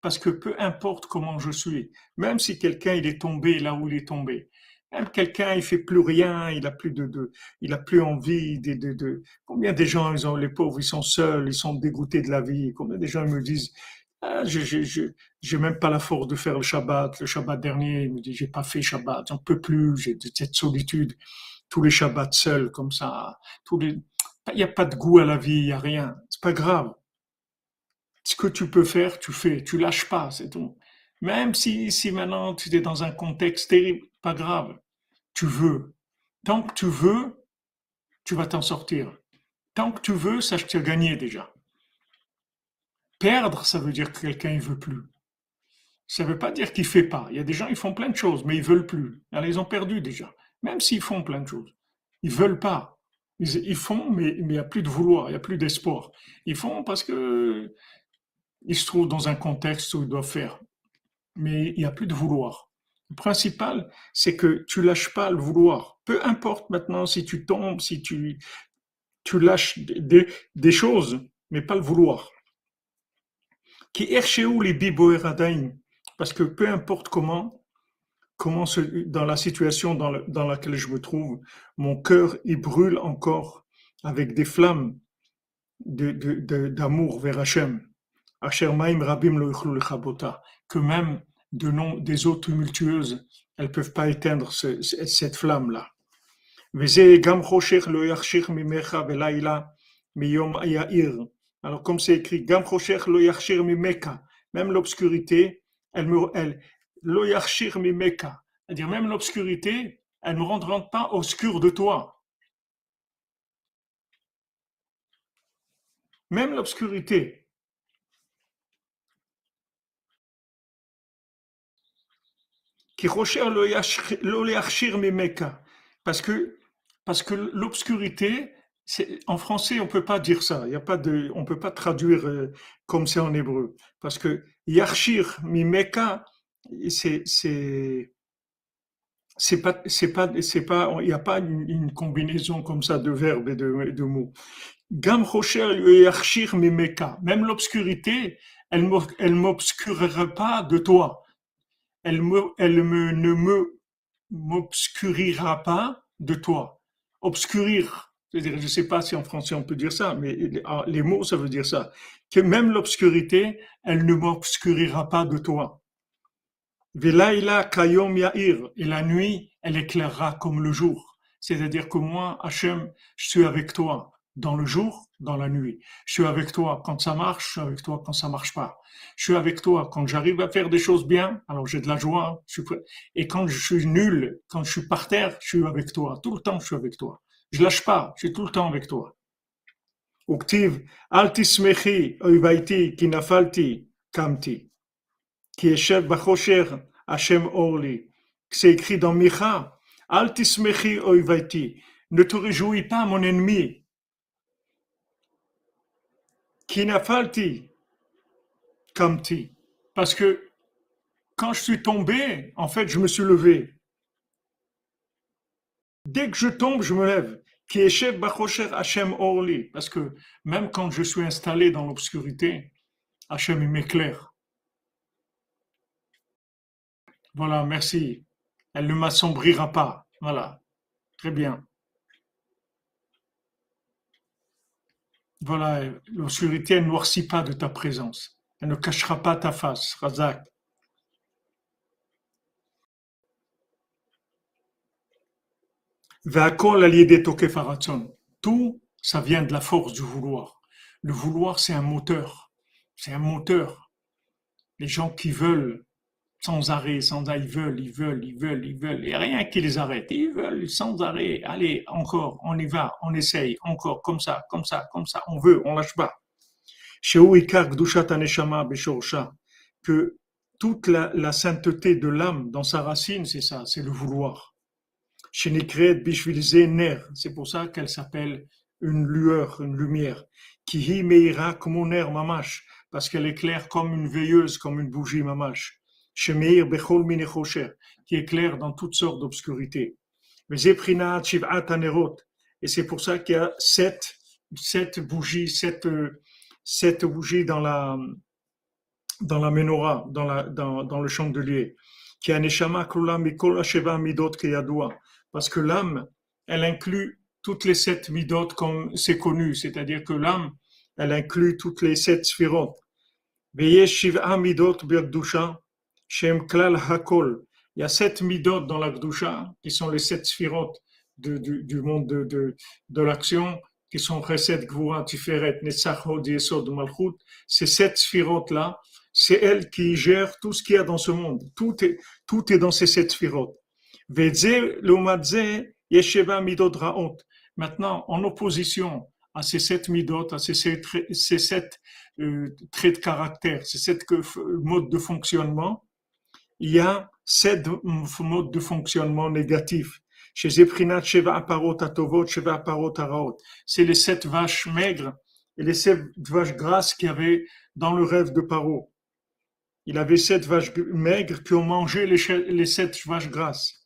parce que peu importe comment je suis, même si quelqu'un il est tombé là où il est tombé, même quelqu'un il fait plus rien, il a plus de, de il a plus envie de, de, de, combien des gens ils ont les pauvres ils sont seuls, ils sont dégoûtés de la vie, combien des gens me disent je je j'ai même pas la force de faire le Shabbat, le Shabbat dernier, il me dit j'ai pas fait Shabbat, j'en peux plus, j'ai cette solitude, tous les Shabbats seuls comme ça, il n'y a pas de goût à la vie, il n'y a rien, c'est pas grave. Ce que tu peux faire, tu fais, tu lâches pas, c'est tout. Même si, si maintenant tu es dans un contexte terrible, pas grave, tu veux. Tant que tu veux, tu vas t'en sortir. Tant que tu veux, ça, je t'ai gagné déjà. Perdre, ça veut dire que quelqu'un ne veut plus. Ça ne veut pas dire qu'il ne fait pas. Il y a des gens, ils font plein de choses, mais ils ne veulent plus. Alors, ils ont perdu déjà. Même s'ils font plein de choses. Ils ne veulent pas. Ils, font, mais il n'y a plus de vouloir, il n'y a plus d'espoir. Ils font parce que ils se trouvent dans un contexte où ils doivent faire. Mais il n'y a plus de vouloir. Le principal, c'est que tu lâches pas le vouloir. Peu importe maintenant si tu tombes, si tu, tu lâches des, des choses, mais pas le vouloir. Qui où les parce que peu importe comment, comment dans la situation dans, laquelle je me trouve, mon cœur il brûle encore avec des flammes d'amour de, de, vers Hachem. Que même de nom, des eaux tumultueuses, elles peuvent pas éteindre ce, cette flamme-là. Alors, comme c'est écrit, même l'obscurité, elle me, elle, c'est-à-dire même l'obscurité, elle ne me rendra pas obscur de toi. Même l'obscurité. Parce que, parce que l'obscurité, en français, on peut pas dire ça. Il a pas de, on peut pas traduire euh, comme c'est en hébreu. Parce que Yachir Mimeka, c'est, pas, c'est pas, il n'y a pas une, combinaison comme ça de verbes et de, de mots. Gam Yachir Mimeka, même l'obscurité, elle, elle m'obscurera pas de toi. Elle me, elle me, ne me, pas de toi. Obscurir, je ne sais pas si en français on peut dire ça, mais les mots, ça veut dire ça. Que même l'obscurité, elle ne m'obscurira pas de toi. kayom ya'ir. Et la nuit, elle éclairera comme le jour. C'est-à-dire que moi, Hachem, je suis avec toi dans le jour, dans la nuit. Je suis avec toi quand ça marche, je suis avec toi quand ça marche pas. Je suis avec toi quand j'arrive à faire des choses bien, alors j'ai de la joie. Et quand je suis nul, quand je suis par terre, je suis avec toi. Tout le temps, je suis avec toi. Je lâche pas, je suis tout le temps avec toi. Uktiv, altismechi oivaiti kinafalti kamti, qui est bachosher Hashem orli. C'est écrit dans Micha, altismechi oivaiti, ne te réjouis pas mon ennemi. Kinafalti kamti, parce que quand je suis tombé, en fait, je me suis levé. Dès que je tombe, je me lève. Orli, parce que même quand je suis installé dans l'obscurité, Hachem m'éclaire. Voilà, merci. Elle ne m'assombrira pas. Voilà, très bien. Voilà, l'obscurité ne noircit pas de ta présence. Elle ne cachera pas ta face. Razak. Tout, ça vient de la force du vouloir. Le vouloir, c'est un moteur. C'est un moteur. Les gens qui veulent sans arrêt, sans arrêt, ils veulent, ils veulent, ils veulent, ils veulent. Et rien qui les arrête. Ils veulent sans arrêt. Allez, encore, on y va, on essaye, encore, comme ça, comme ça, comme ça. On veut, on lâche pas. Que toute la sainteté de l'âme dans sa racine, c'est ça, c'est le vouloir. C'est pour ça qu'elle s'appelle une lueur, une lumière. Qui meira air mamash, parce qu'elle éclaire comme une veilleuse, comme une bougie mamash. Shemeir bechol qui éclaire dans toutes sortes d'obscurités. Et c'est pour ça qu'il y a sept, sept bougies, sept, sept bougies dans la, dans la menorah, dans, la, dans, dans le chandelier. Qui a neshama kula mikol asheva midot keyadua parce que l'âme, elle inclut toutes les sept midot comme c'est connu, c'est-à-dire que l'âme, elle inclut toutes les sept sphirotes. midot shem klal hakol. Il y a sept midot dans la Gdusha, qui sont les sept sphirotes du, monde de, de, l'action, qui sont Chesed, Gvura, Tiferet, Netzach, Hod, Yesod, Malchut. Ces sept sphirotes-là, c'est elle qui gère tout ce qu'il y a dans ce monde. Tout est, tout est dans ces sept sphirotes. Maintenant, en opposition à ces sept midot, à ces sept, sept euh, traits de caractère, ces sept modes de fonctionnement, il y a sept modes de fonctionnement négatifs. Chez Sheva Aparot Atovot, Sheva Aparot Araot. C'est les sept vaches maigres et les sept vaches grasses qu'il y avait dans le rêve de Paro. Il avait sept vaches maigres qui ont mangé les sept vaches grasses.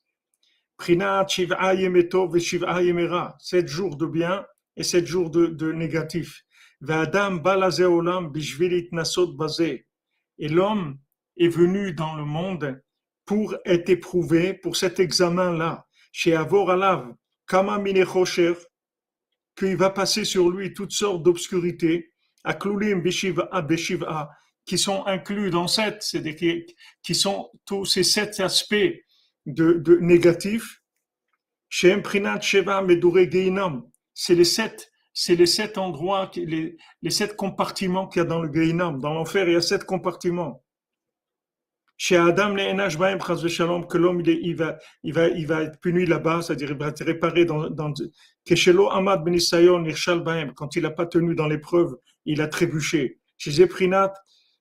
Prinat Shiv'a Yemetov et. Sept jours de bien et sept jours de, de négatif. Et l'homme est venu dans le monde pour être éprouvé, pour cet examen-là. Chez Avor Alav, Kama qu'il va passer sur lui toutes sortes d'obscurités, Aklulim Beshiva qui sont inclus dans sept, c'est qui, qui sont tous ces sept aspects de, de négatifs. Chez Geinam, c'est les sept, c'est les sept endroits, les, les sept compartiments qu'il y a dans le Geinam. Dans l'enfer, il y a sept compartiments. Chez Adam, que l'homme il, va, il, va, il va être puni là-bas, c'est-à-dire il va être réparé dans, dans Ben quand il n'a pas tenu dans l'épreuve, il a trébuché. Chez Zeprinat,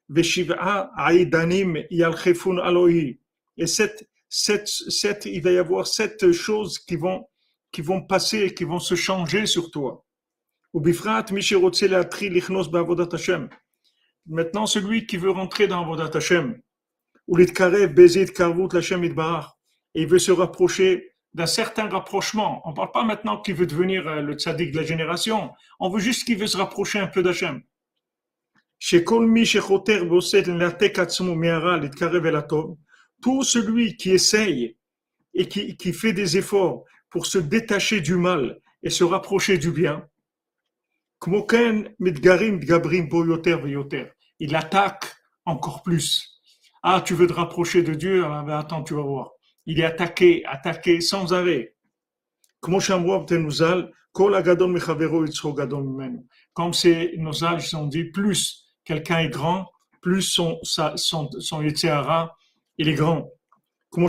Veshiva Aidanim Yalchefun Alohi. Et sept, sept, sept, il va y avoir sept choses qui vont, qui vont passer, qui vont se changer sur toi. Maintenant, celui qui veut rentrer dans Avodat Hashem, ou et il veut se rapprocher d'un certain rapprochement. On ne parle pas maintenant qu'il veut devenir euh, le tzaddik de la génération, on veut juste qu'il veut se rapprocher un peu d'Hachem. Tout celui qui essaye et qui, qui fait des efforts pour se détacher du mal et se rapprocher du bien, il attaque encore plus. Ah, tu veux te rapprocher de Dieu? Ah, ben Attends, tu vas voir. Il est attaqué, attaqué sans arrêt. Comme c'est nos ils ont dit, plus quelqu'un est grand, plus son, son, son il est grand. Dans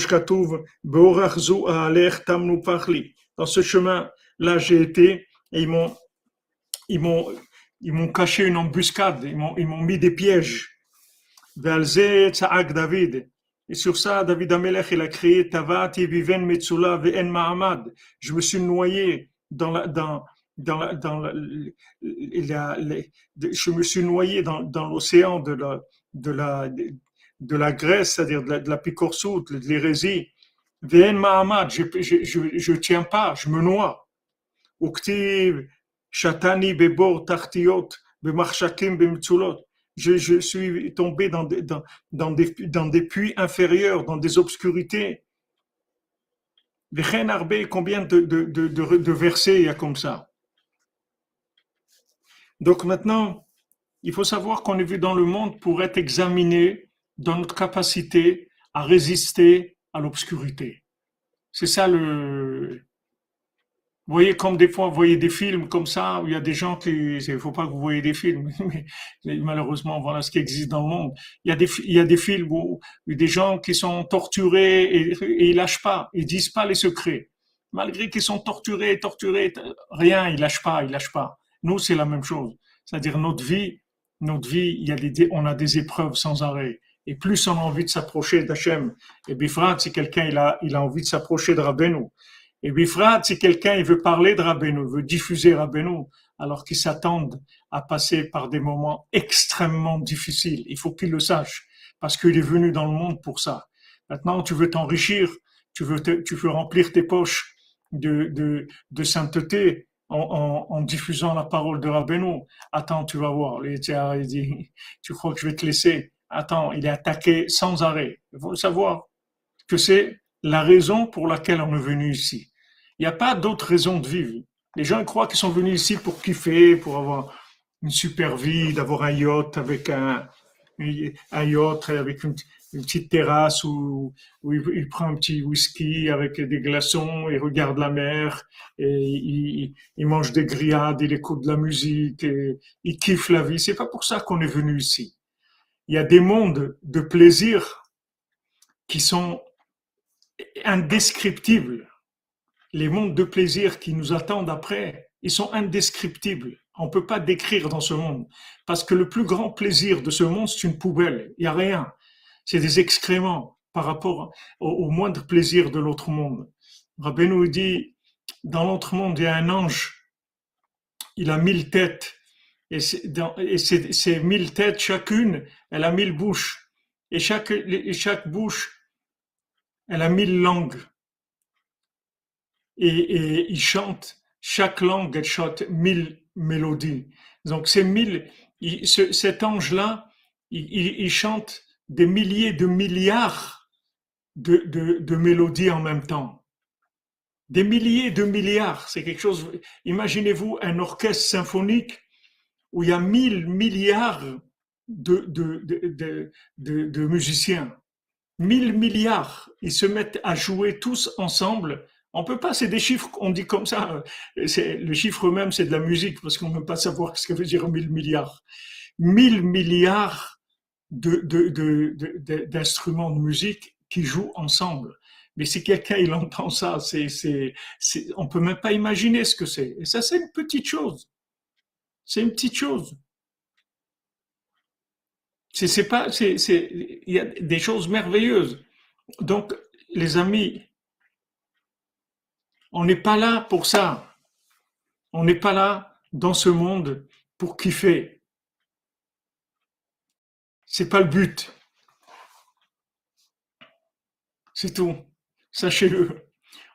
ce chemin-là, j'ai été et ils m'ont, ils m'ont, ils m'ont caché une embuscade, ils m'ont, ils m'ont mis des pièges. David. Et sur ça, David Amelech, il a créé Tavati Viven Metsula Ve'en Mahamad. Je me suis noyé dans la, dans, dans la, dans la, je me suis noyé dans, dans l'océan de la, de la, de la Grèce, c'est-à-dire de la, de la de l'hérésie. Ve'en Mahamad, je, je, je, je tiens pas, je me noie. Uktiv, Shatani Bebor Tartiot, Bemarchakim Bemtsulot je, suis tombé dans des, dans, dans, des, dans des puits inférieurs, dans des obscurités. Combien de, de, de, de versets il y a comme ça? Donc maintenant, il faut savoir qu'on est vu dans le monde pour être examiné dans notre capacité à résister à l'obscurité. C'est ça le, vous voyez, comme des fois, vous voyez des films comme ça, où il y a des gens qui, il faut pas que vous voyez des films, mais malheureusement, voilà ce qui existe dans le monde. Il y a des, il y a des films où, des gens qui sont torturés et, et ils lâchent pas, ils disent pas les secrets. Malgré qu'ils sont torturés, torturés, rien, ils lâchent pas, ils lâchent pas. Nous, c'est la même chose. C'est-à-dire, notre vie, notre vie, il y a des, on a des épreuves sans arrêt. Et plus on a envie de s'approcher d'Hachem, et Bifrat, si quelqu'un, il a, il a envie de s'approcher de Rabbeinu, et Bifrat, si quelqu'un il veut parler de Rabbeinu, veut diffuser Rabbeinu, alors qu'il s'attendent à passer par des moments extrêmement difficiles, il faut qu'il le sache, parce qu'il est venu dans le monde pour ça. Maintenant, tu veux t'enrichir, tu veux, tu veux remplir tes poches de, de, de sainteté en, en, en, diffusant la parole de Rabbeinu. Attends, tu vas voir. Il dit, tu crois que je vais te laisser? Attends, il est attaqué sans arrêt. Il faut savoir que c'est la raison pour laquelle on est venu ici. Il n'y a pas d'autre raison de vivre. Les gens croient qu'ils sont venus ici pour kiffer, pour avoir une super vie, d'avoir un yacht avec un, yacht avec une, petite terrasse où, où il, prend un petit whisky avec des glaçons, il regarde la mer, et il, il, mange des grillades, il écoute de la musique, et il kiffe la vie. C'est pas pour ça qu'on est venu ici. Il y a des mondes de plaisir qui sont indescriptibles. Les mondes de plaisir qui nous attendent après, ils sont indescriptibles. On peut pas décrire dans ce monde. Parce que le plus grand plaisir de ce monde, c'est une poubelle. Il y a rien. C'est des excréments par rapport au, moindre plaisir de l'autre monde. Rabbeinu dit, dans l'autre monde, il y a un ange. Il a mille têtes. Et, ces, mille têtes, chacune, elle a mille bouches. Et chaque, chaque bouche, elle a mille langues. Et, et il chante, chaque langue, elle chante mille mélodies. Donc ces mille, cet ange-là, il, chante des milliers de milliards de, de, de mélodies en même temps. Des milliers de milliards, c'est quelque chose. Imaginez-vous un orchestre symphonique où il y a mille milliards de, de, de, de, musiciens. Mille milliards, ils se mettent à jouer tous ensemble on peut pas, c'est des chiffres qu'on dit comme ça. Le chiffre même, c'est de la musique, parce qu'on ne peut pas savoir ce que veut dire 1000 milliards. 1000 milliards d'instruments de musique qui jouent ensemble. Mais si quelqu'un il entend ça, c'est, c'est, c'est, on peut même pas imaginer ce que c'est. Et ça, c'est une petite chose. C'est une petite chose. C'est, pas, c'est, il y a des choses merveilleuses. Donc, les amis, on n'est pas là pour ça. On n'est pas là dans ce monde pour kiffer. C'est pas le but. C'est tout. Sachez-le.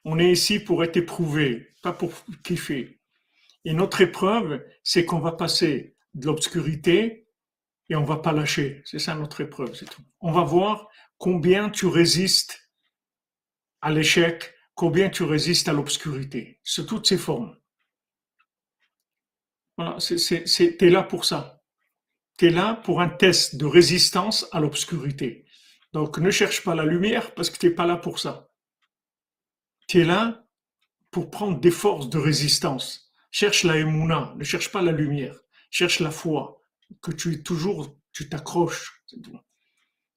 On est ici pour être éprouvé, pas pour kiffer. Et notre épreuve, c'est qu'on va passer de l'obscurité et on va pas lâcher. C'est ça notre épreuve, c'est tout. On va voir combien tu résistes à l'échec, combien tu résistes à l'obscurité, sous toutes ses formes. Voilà, tu es là pour ça. Tu es là pour un test de résistance à l'obscurité. Donc ne cherche pas la lumière parce que tu n'es pas là pour ça. Tu es là pour prendre des forces de résistance. Cherche la émouna, ne cherche pas la lumière. Cherche la foi, que tu es toujours, tu t'accroches.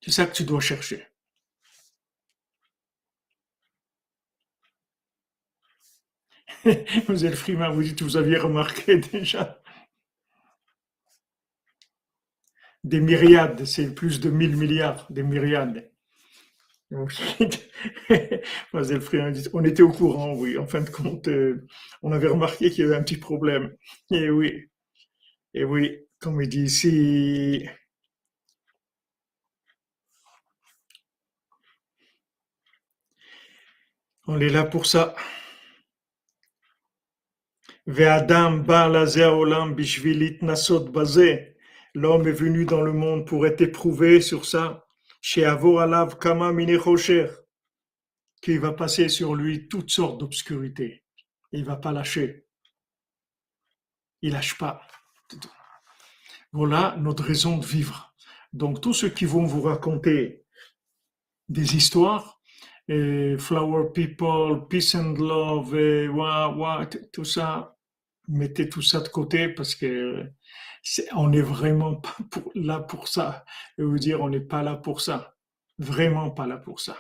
C'est ça que tu dois chercher. Vous êtes Freeman, vous dites, vous aviez remarqué déjà des myriades, c'est plus de 1000 milliards, des myriades. on était au courant, oui. En fin de compte, euh, on avait remarqué qu'il y avait un petit problème. Et oui, et oui, comme il dit ici, on est là pour ça. L'homme est venu dans le monde pour être éprouvé sur ça. Qu'il va passer sur lui toutes sortes d'obscurités. Il va pas lâcher. Il lâche pas. Voilà notre raison de vivre. Donc tous ceux qui vont vous raconter des histoires, Flower People, Peace and Love, et, tout ça, mettez tout ça de côté parce que on n'est vraiment pas là pour ça. Je veux dire, on n'est pas là pour ça. Vraiment pas là pour ça.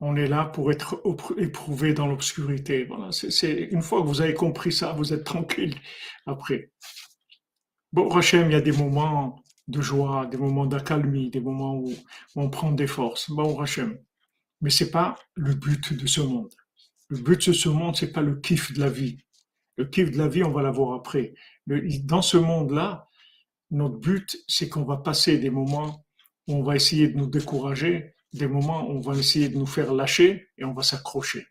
On est là pour être éprouvé dans l'obscurité. Voilà, c'est une fois que vous avez compris ça, vous êtes tranquille après. Bon, Rachem, il y a des moments de joie, des moments d'accalmie, des moments où, on prend des forces. Bon, Rachem. Mais c'est pas le but de ce monde. Le but de ce monde, c'est pas le kiff de la vie. Le kiff de la vie, on va l'avoir après. dans ce monde-là, notre but, c'est qu'on va passer des moments où on va essayer de nous décourager, des moments où on va essayer de nous faire lâcher et on va s'accrocher.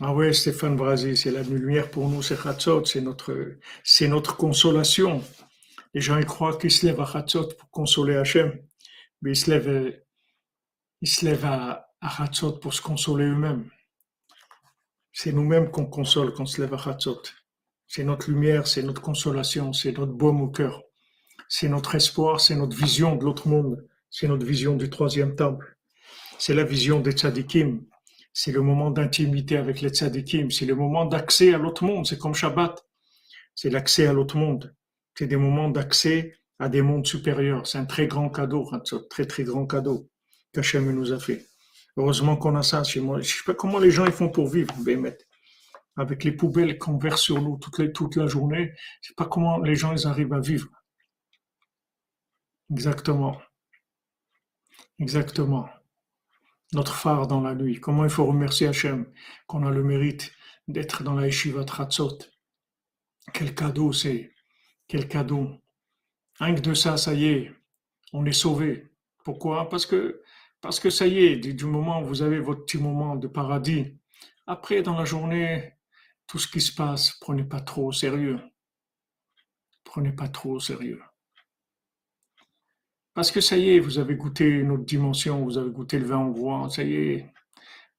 Ah ouais, Stéphane Brasi, c'est la lumière pour nous, c'est Chatzot, c'est notre, c'est notre consolation. Les gens ils croient qu'ils se lèvent à Chatzot pour consoler Hachem, mais ils se lèvent, ils se lèvent à, à pour se consoler eux-mêmes. C'est nous-mêmes qu'on console quand on se lève à Chatzot. C'est notre lumière, c'est notre consolation, c'est notre baume au cœur. C'est notre espoir, c'est notre vision de l'autre monde, c'est notre vision du troisième temple. C'est la vision des tzadikim, c'est le moment d'intimité avec les tzadikim, c'est le moment d'accès à l'autre monde, c'est comme Shabbat, c'est l'accès à l'autre monde, c'est des moments d'accès à des mondes supérieurs. C'est un très grand cadeau, un très très grand cadeau qu'Hachem nous a fait. Heureusement qu'on a ça chez moi. Je sais pas comment les gens ils font pour vivre, avec les poubelles qu'on verse sur nous toute, la journée. Je sais pas comment les gens ils arrivent à vivre. Exactement. Exactement. Notre phare dans la nuit. Comment il faut remercier Hachem qu'on a le mérite d'être dans la yeshiva Tratzot. Quel cadeau c'est. Quel cadeau. Rien que de ça, ça y est, on est sauvé. Pourquoi? Parce que, parce que ça y est, du moment où vous avez votre petit moment de paradis, après, dans la journée, tout ce qui se passe, prenez pas trop au sérieux. Prenez pas trop au sérieux. Parce que ça y est, vous avez goûté une autre dimension, vous avez goûté le vin hongrois, ça y est,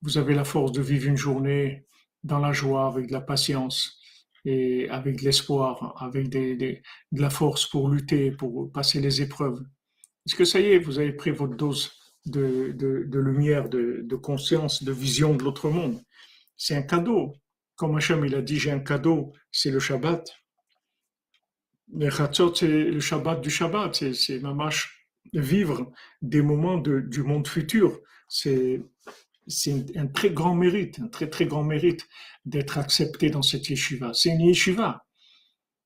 vous avez la force de vivre une journée dans la joie, avec de la patience et avec de l'espoir, avec des, de la force pour lutter, pour passer les épreuves. Est-ce que ça y est, vous avez pris votre dose de, lumière, de, conscience, de vision de l'autre monde? C'est un cadeau. Comme Hachem, il a dit, j'ai un cadeau, c'est le Shabbat. Le Chatzot, c'est le Shabbat du Shabbat, c'est ma marche vivre des moments du monde futur. C'est un très grand mérite, un très très grand mérite d'être accepté dans cette yeshiva. C'est une yeshiva.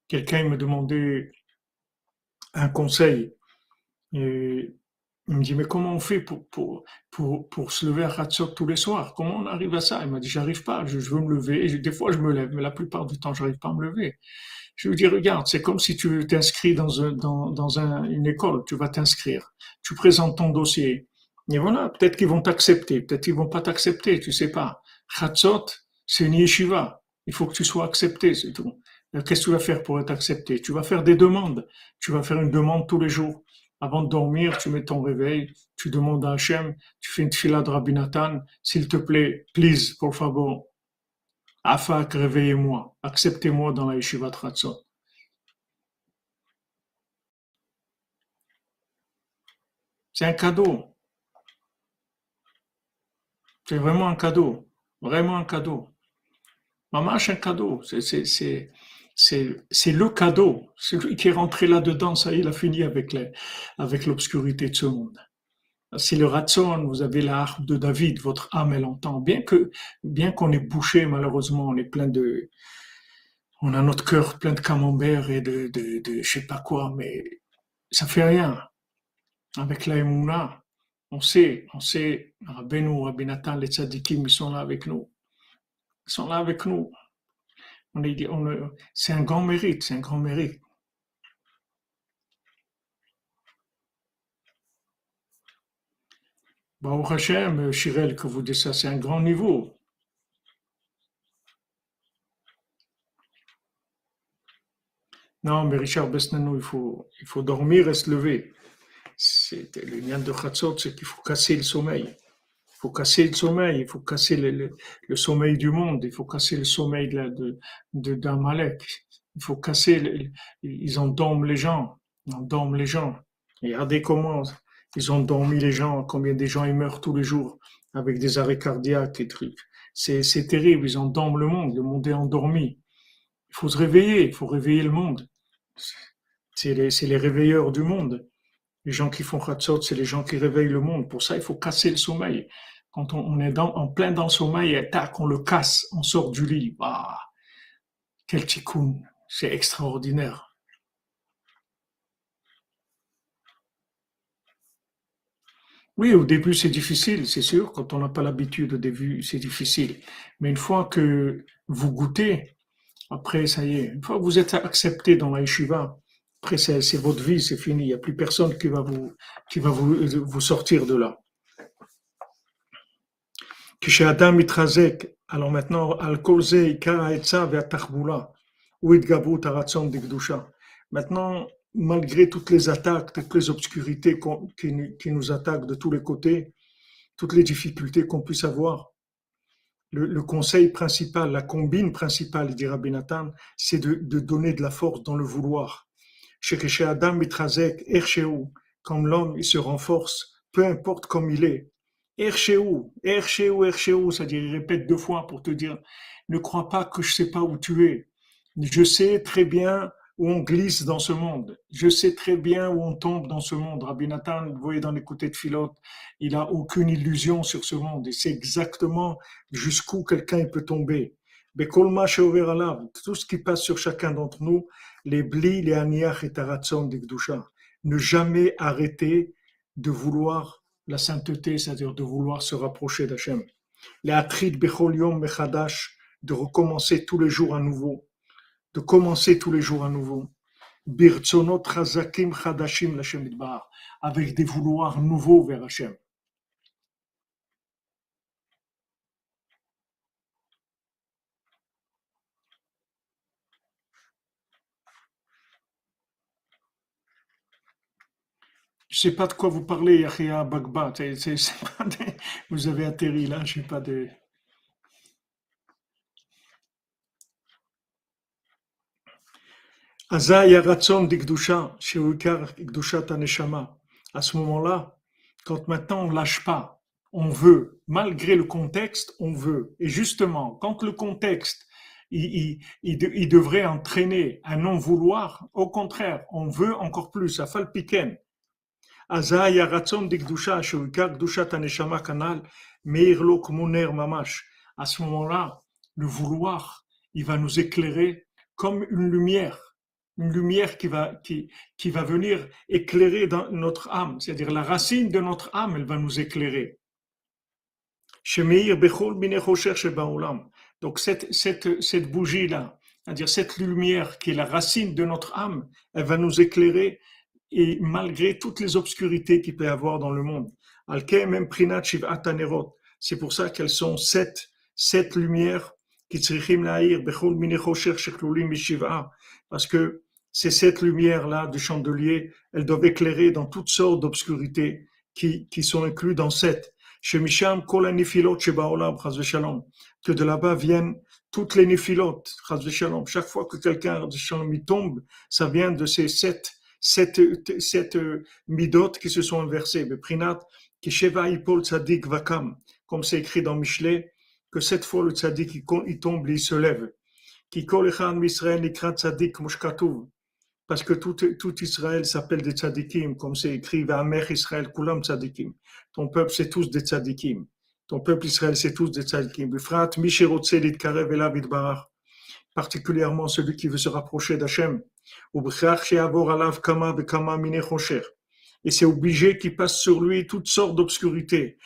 Quelqu'un me demandait un conseil. Et il me dit, mais comment on fait pour, pour, pour, pour se lever à Hatzot tous les soirs? Comment on arrive à ça? Il m'a dit, j'arrive pas, je, veux me lever. Et des fois, je me lève, mais la plupart du temps, j'arrive pas à me lever. Je lui dis, regarde, c'est comme si tu t'inscris dans, un, dans, dans un, une école, tu vas t'inscrire, tu présentes ton dossier. Et voilà, peut-être qu'ils vont t'accepter, peut-être qu'ils vont pas t'accepter, tu sais pas. Chatzot, c'est une yeshiva. Il faut que tu sois accepté, c'est tout. Qu'est-ce que tu vas faire pour être accepté? Tu vas faire des demandes. Tu vas faire une demande tous les jours. Avant de dormir, tu mets ton réveil, tu demandes à Hachem, tu fais une fila de Rabinatan, s'il te plaît, please, por favor, Afak, réveillez-moi, acceptez-moi dans la yeshiva Tratzot. C'est un cadeau. C'est vraiment un cadeau. Vraiment un cadeau. Maman, c'est un cadeau. C'est le cadeau. Celui qui est rentré là-dedans, ça il a fini avec l'obscurité de ce monde c'est le ratson, vous avez la de David, votre âme elle entend. Bien que, bien qu'on est bouché, malheureusement, on est plein de, on a notre cœur plein de camembert et de, de, de je sais pas quoi, mais ça fait rien. Avec la on sait, on sait, Rabbeinu, Rabbi Nathan, les tzadikim, ils sont là avec nous. Ils sont là avec nous. On est, c'est un grand mérite, c'est un grand mérite. Baruch Hashem, Chirel, que vous dites ça, c'est un grand niveau. Non, mais Richard Besnanou, il faut, il faut dormir et se lever. C'est, le lien de Khatzot, c'est qu'il faut casser le sommeil. Il faut casser le sommeil, il faut casser le, sommeil du monde, il faut casser le sommeil de, de, d'Amalek. Il faut casser, ils endorment les gens, ils endorment les gens. Regardez comment ils ont dormi les gens, combien de gens ils meurent tous les jours avec des arrêts cardiaques et trucs. C'est, terrible, ils endorment le monde, le monde est endormi. Il faut se réveiller, il faut réveiller le monde. C'est les, les réveilleurs du monde. Les gens qui font Khatsot, c'est les gens qui réveillent le monde. Pour ça, il faut casser le sommeil. Quand on, est dans, en plein dans le sommeil, tac, on le casse, on sort du lit. Ah, quel tikkun, c'est extraordinaire. Oui, au début, c'est difficile, c'est sûr. Quand on n'a pas l'habitude au début, c'est difficile. Mais une fois que vous goûtez, après, ça y est, une fois que vous êtes accepté dans la yeshiva, après, c'est votre vie, c'est fini. Il n'y a plus personne qui va vous, qui va vous, vous sortir de là. Adam alors maintenant, al Maintenant, malgré toutes les attaques, toutes les obscurités qui, nous attaquent de tous les côtés, toutes les difficultés qu'on puisse avoir, le, conseil principal, la combine principale, dit Rabbi Nathan, c'est de, donner de la force dans le vouloir. Chez Adam mitrazek, comme l'homme, il se renforce, peu importe comme il est. Erchéou, Erchéou, Erchéou, c'est-à-dire il répète deux fois pour te dire, ne crois pas que je sais pas où tu es. Je sais très bien où on glisse dans ce monde. Je sais très bien où on tombe dans ce monde. Rabbi Nathan, vous voyez dans les côtés de Philote, il a aucune illusion sur ce monde. Et c'est exactement jusqu'où quelqu'un peut tomber. Mais tout ce qui passe sur chacun d'entre nous, les blis, les aniach et taratson d'Ikdusha. Ne jamais arrêter de vouloir la sainteté, c'est-à-dire de vouloir se rapprocher d'Hachem. Les atrid bechol yom de recommencer tous les jours à nouveau de commencer tous les jours à nouveau. Birtsonot chazakim chadashim l'Hashem idbar, avec des vouloirs nouveaux vers Hachem. Je sais pas de quoi vous parlez, Yahya Bagba. Vous avez atterri là, je sais pas de. À ce moment-là, quand maintenant on lâche pas, on veut, malgré le contexte, on veut. Et justement, quand le contexte, il, il, devrait entraîner un non-vouloir, au contraire, on veut encore plus, à falpiken. À ce moment-là, le vouloir, il va nous éclairer comme une lumière une lumière qui va, qui, qui va venir éclairer dans notre âme, c'est-à-dire la racine de notre âme, elle va nous éclairer. Donc cette, cette, cette bougie-là, c'est-à-dire cette lumière qui est la racine de notre âme, elle va nous éclairer et malgré toutes les obscurités qu'il peut y avoir dans le monde. C'est pour ça qu'elles sont sept, sept lumières. Qui parce que c'est cette lumière-là du chandelier, elles doivent éclairer dans toutes sortes d'obscurités qui, qui sont incluses dans cette. Que de là-bas viennent toutes les néphilotes, chaque fois que quelqu'un y tombe, ça vient de ces sept, sept, sept midot qui se sont inversées. Prinat, qui Sheva Ipol Tzadik Vakam, comme c'est écrit dans Michelet, que cette fois le Tzadik il tombe et il se lève. Qui Kol Echan Misraël Nikrat Tzadik Mushkatuv, parce que tout, tout Israël s'appelle des tzadikim, comme c'est écrit, Mère Israël kulam tzadikim. Ton peuple, c'est tous des tzadikim. Ton peuple Israël, c'est tous des tzadikim. Particulièrement celui qui veut se rapprocher d'Hachem. Et c'est obligé qu'il passe sur lui toutes sortes d'obscurités,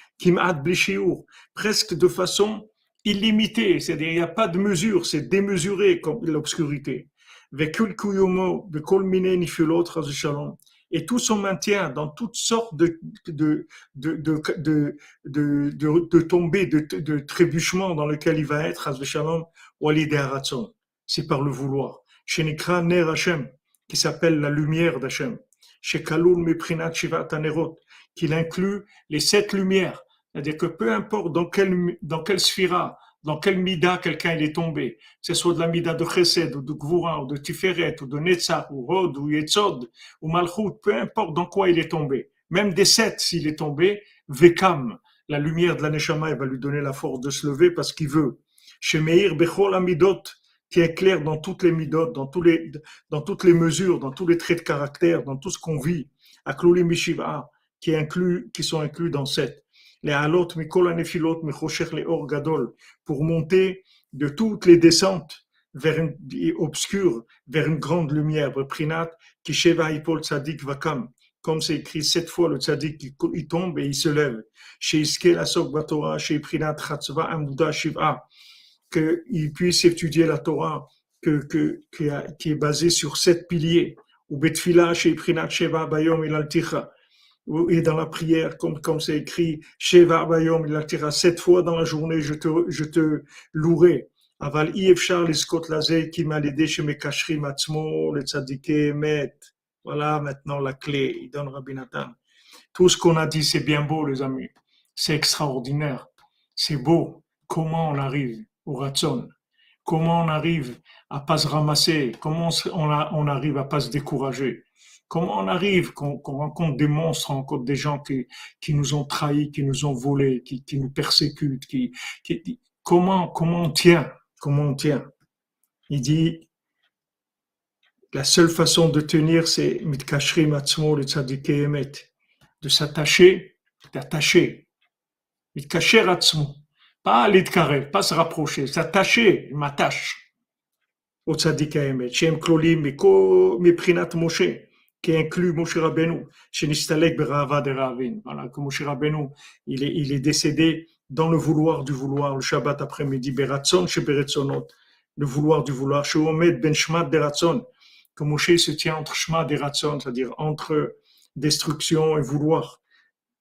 presque de façon illimitée, c'est-à-dire il n'y a pas de mesure, c'est démesuré comme l'obscurité et tout son maintien dans toutes sortes de, de, de, de, de, de, tombées, de, de trébuchements dans lequel il va être, c'est par le vouloir. Chez Ner Hashem, qui s'appelle la lumière d'Hachem. Chez Kalul Meprinat Shivat qu'il inclut les sept lumières. C'est-à-dire que peu importe dans quelle, dans quelle sphira, dans quel mida quelqu'un est tombé, que ce soit de la mida de Chesed, ou de Gvura, ou de Tiferet, ou de Netzach, ou Rod, ou Yetzod, ou Malchut, peu importe dans quoi il est tombé, même des sept s'il est tombé, Vekam, la lumière de la Neshama, va lui donner la force de se lever parce qu'il veut. Shemeir Bechol Amidot, qui est clair dans toutes les midot, dans, tous les, dans toutes les mesures, dans tous les traits de caractère, dans tout ce qu'on vit, Akluli Mishiva, qui, inclut, qui sont inclus dans sept les halot mikol les or gadol, pour monter de toutes les descentes vers une obscure, vers une grande lumière. Prinat, kisheva ipol tzadik vakam. Comme c'est écrit sept fois, le tzadik, il tombe et il se lève. Chez Iskel Asok Batora, chez Prinat Chatzva Amuda Shiva, qu'il puisse étudier la Torah, que, que, qui est basée sur sept piliers. Ou Betfila, chez Prinat Sheva Bayom il Et dans la prière, comme comme c'est écrit, Sheva Bayom, il attira sept fois dans la journée, je te, je te louerai. Aval Iefchar Liskot Lazé qui m'a aidé chez mes cacheries Matzmo, le tzadike met. Voilà maintenant la clé, il donne Rabbi Nathan. Tout ce qu'on a dit, c'est bien beau, les amis. C'est extraordinaire. C'est beau. Comment on arrive au Ratson? Comment on arrive à pas se ramasser? Comment on, on arrive à pas se décourager? Comment on arrive qu'on rencontre des monstres, on rencontre des gens qui, qui nous ont trahis, qui nous ont volés, qui, qui nous persécutent, qui, qui, comment, comment on tient, comment on tient? Il dit, La seule façon de tenir, c'est mitkashrim atzmo le emet, de s'attacher, d'attacher. Mitkacher atzmo, pas l'itkarev, pas se rapprocher, s'attacher, m'attache au tzaddik emet. Shem klolim miprinat Moshe, qui inclut Moshe Rabbeinu, chez Nistalek Berava de Ravin. Voilà, que Moshe Rabbeinu, il est, il est décédé dans le vouloir du vouloir, le Shabbat après-midi, Beratson chez Beretzonot, le vouloir du vouloir, chez Omed Ben Shmat de Ratson, que Moshe se tient entre Shema et Ratson, c'est-à-dire entre destruction et vouloir.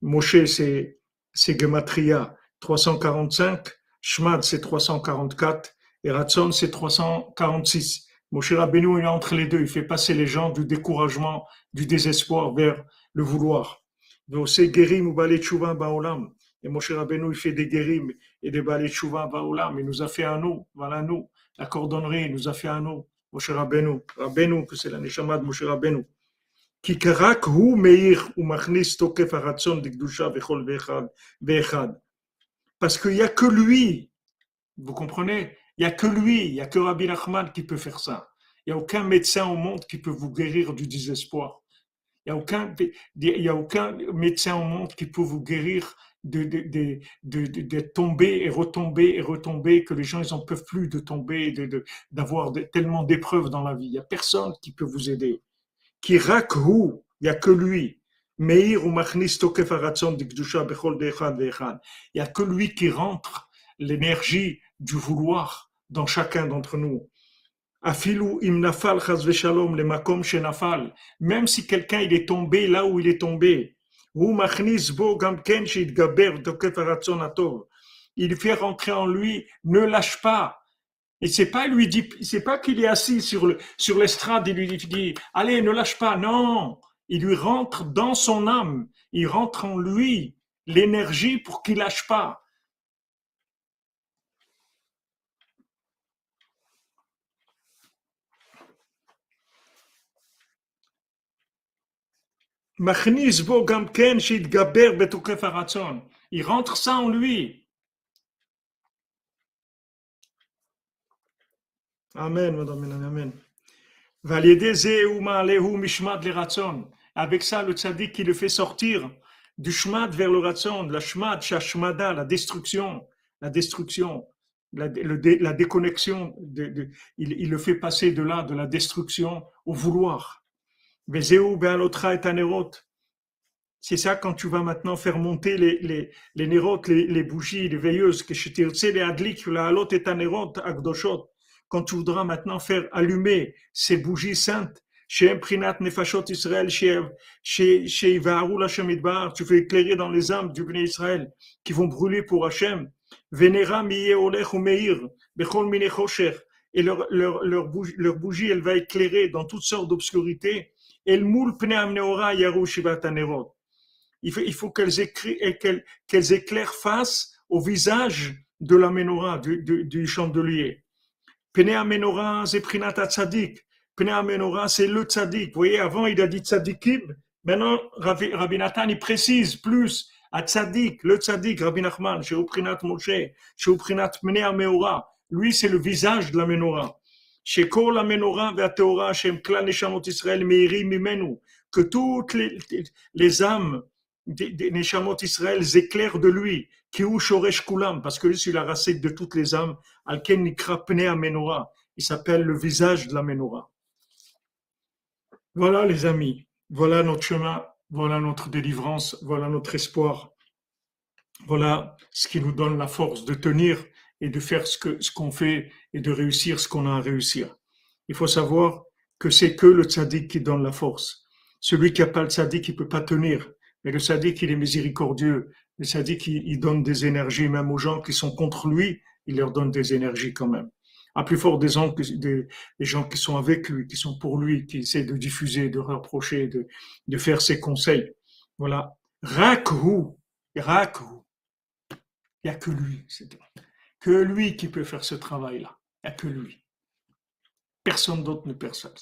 Moshe, c'est, c'est Gematria 345, Shmad, c'est 344, et Ratson, c'est 346. Moshe Rabbeinu, il est entre les deux, il fait passer les gens du découragement, du désespoir vers le vouloir. Donc, c'est Gerim ou Balé Baolam. Et Moshe Rabbeinu, il fait des Gerim et des Balé Baolam. Il nous a fait un nous, voilà nous. La cordonnerie, il nous a fait un nous. Moshe Rabbeinu, Rabbeinu, que c'est la Neshama de Moshe Rabbeinu. כי רק הוא מאיר ומכניס תוקף הרצון לקדושה בכל ואחד. Parce qu'il n'y a que lui, vous comprenez il n'y a que lui, il n'y a que Rabbi Nachman qui peut faire ça. Il n'y a aucun médecin au monde qui peut vous guérir du désespoir. Il n'y a, aucun, y a aucun médecin au monde qui peut vous guérir de, de, de, de, tomber et retomber et retomber, que les gens ils n'en peuvent plus de tomber, d'avoir tellement d'épreuves dans la vie. Il n'y a personne qui peut vous aider qui rakhu, il n'y a que lui. Meir ou Il n'y a que lui qui rentre l'énergie du vouloir dans chacun d'entre nous. Afilu im nafal veshalom le makom nafal. Même si quelqu'un il est tombé là où il est tombé. Il fait rentrer en lui, ne lâche pas, et c'est pas lui dit, c'est pas qu'il est assis sur le, sur l'estrade et lui dit, allez, ne lâche pas. Non, il lui rentre dans son âme. Il rentre en lui l'énergie pour qu'il lâche pas. Il rentre ça en lui. Amen, Amen. Avec ça, le tzaddik, qui le fait sortir du shmad vers le ratson, la shmad, shashmada, la destruction, la destruction, la, la déconnexion, il, il, le fait passer de là, de la destruction au vouloir. C'est ça quand tu vas maintenant faire monter les, les, les nérotes, les, les bougies, les veilleuses, que les adlik, la halot et anerot, agdoshot quand tu voudras maintenant faire allumer ces bougies saintes, chez Imprinat Nefashot Israël, chez Ivaharul Hashem Idbar, tu fais éclairer dans les âmes du Béné Israël qui vont brûler pour Hashem. Venera olech ou bechol mine et leur, leur, leur, bougie, leur bougie, elle va éclairer dans toutes sortes d'obscurités. El moul pneam Il faut, qu'elles, éclairent face au visage de la menorah, du, du, du chandelier. Pnea Menora, c'est Prinata Tzadik. Pnea Menora, c'est le Tzadik. Vous voyez, avant, il a dit Tzadikim. Maintenant, Rabbi Nathan, il précise plus le Tzadik, Rabbi Nachman, chez Uprinat Moshe, chez Uprinat Pnea Meora. Lui, c'est le visage de la Menora. La Menora, Teora, chez Mklan Neshamot Israël, Meiri Mimenu. Que toutes les, les âmes des Neshamot Israël éclairent de lui. Kiou Shoresh Kulam, parce que lui, c'est la racine de toutes les âmes. Alken Nikra Pnea Menora. Il s'appelle le visage de la Menora. Voilà, les amis. Voilà notre chemin. Voilà notre délivrance. Voilà notre espoir. Voilà ce qui nous donne la force de tenir et de faire ce qu'on fait et de réussir ce qu'on a à réussir. Il faut savoir que c'est que le tzaddik qui donne la force. Celui qui n'a pas le tzaddik, il peut pas tenir. Mais le tzaddik, il est miséricordieux. Le tzaddik, il, donne des énergies même aux gens qui sont contre lui. Il leur donne des énergies quand même. À plus fort des gens, des, des gens qui sont avec lui, qui sont pour lui, qui essaient de diffuser, de reprocher, de, de faire ses conseils. Voilà. Rakhu. Rakhu. Il n'y a que lui. Que lui qui peut faire ce travail-là. Il n'y a que lui. Personne d'autre ne ça.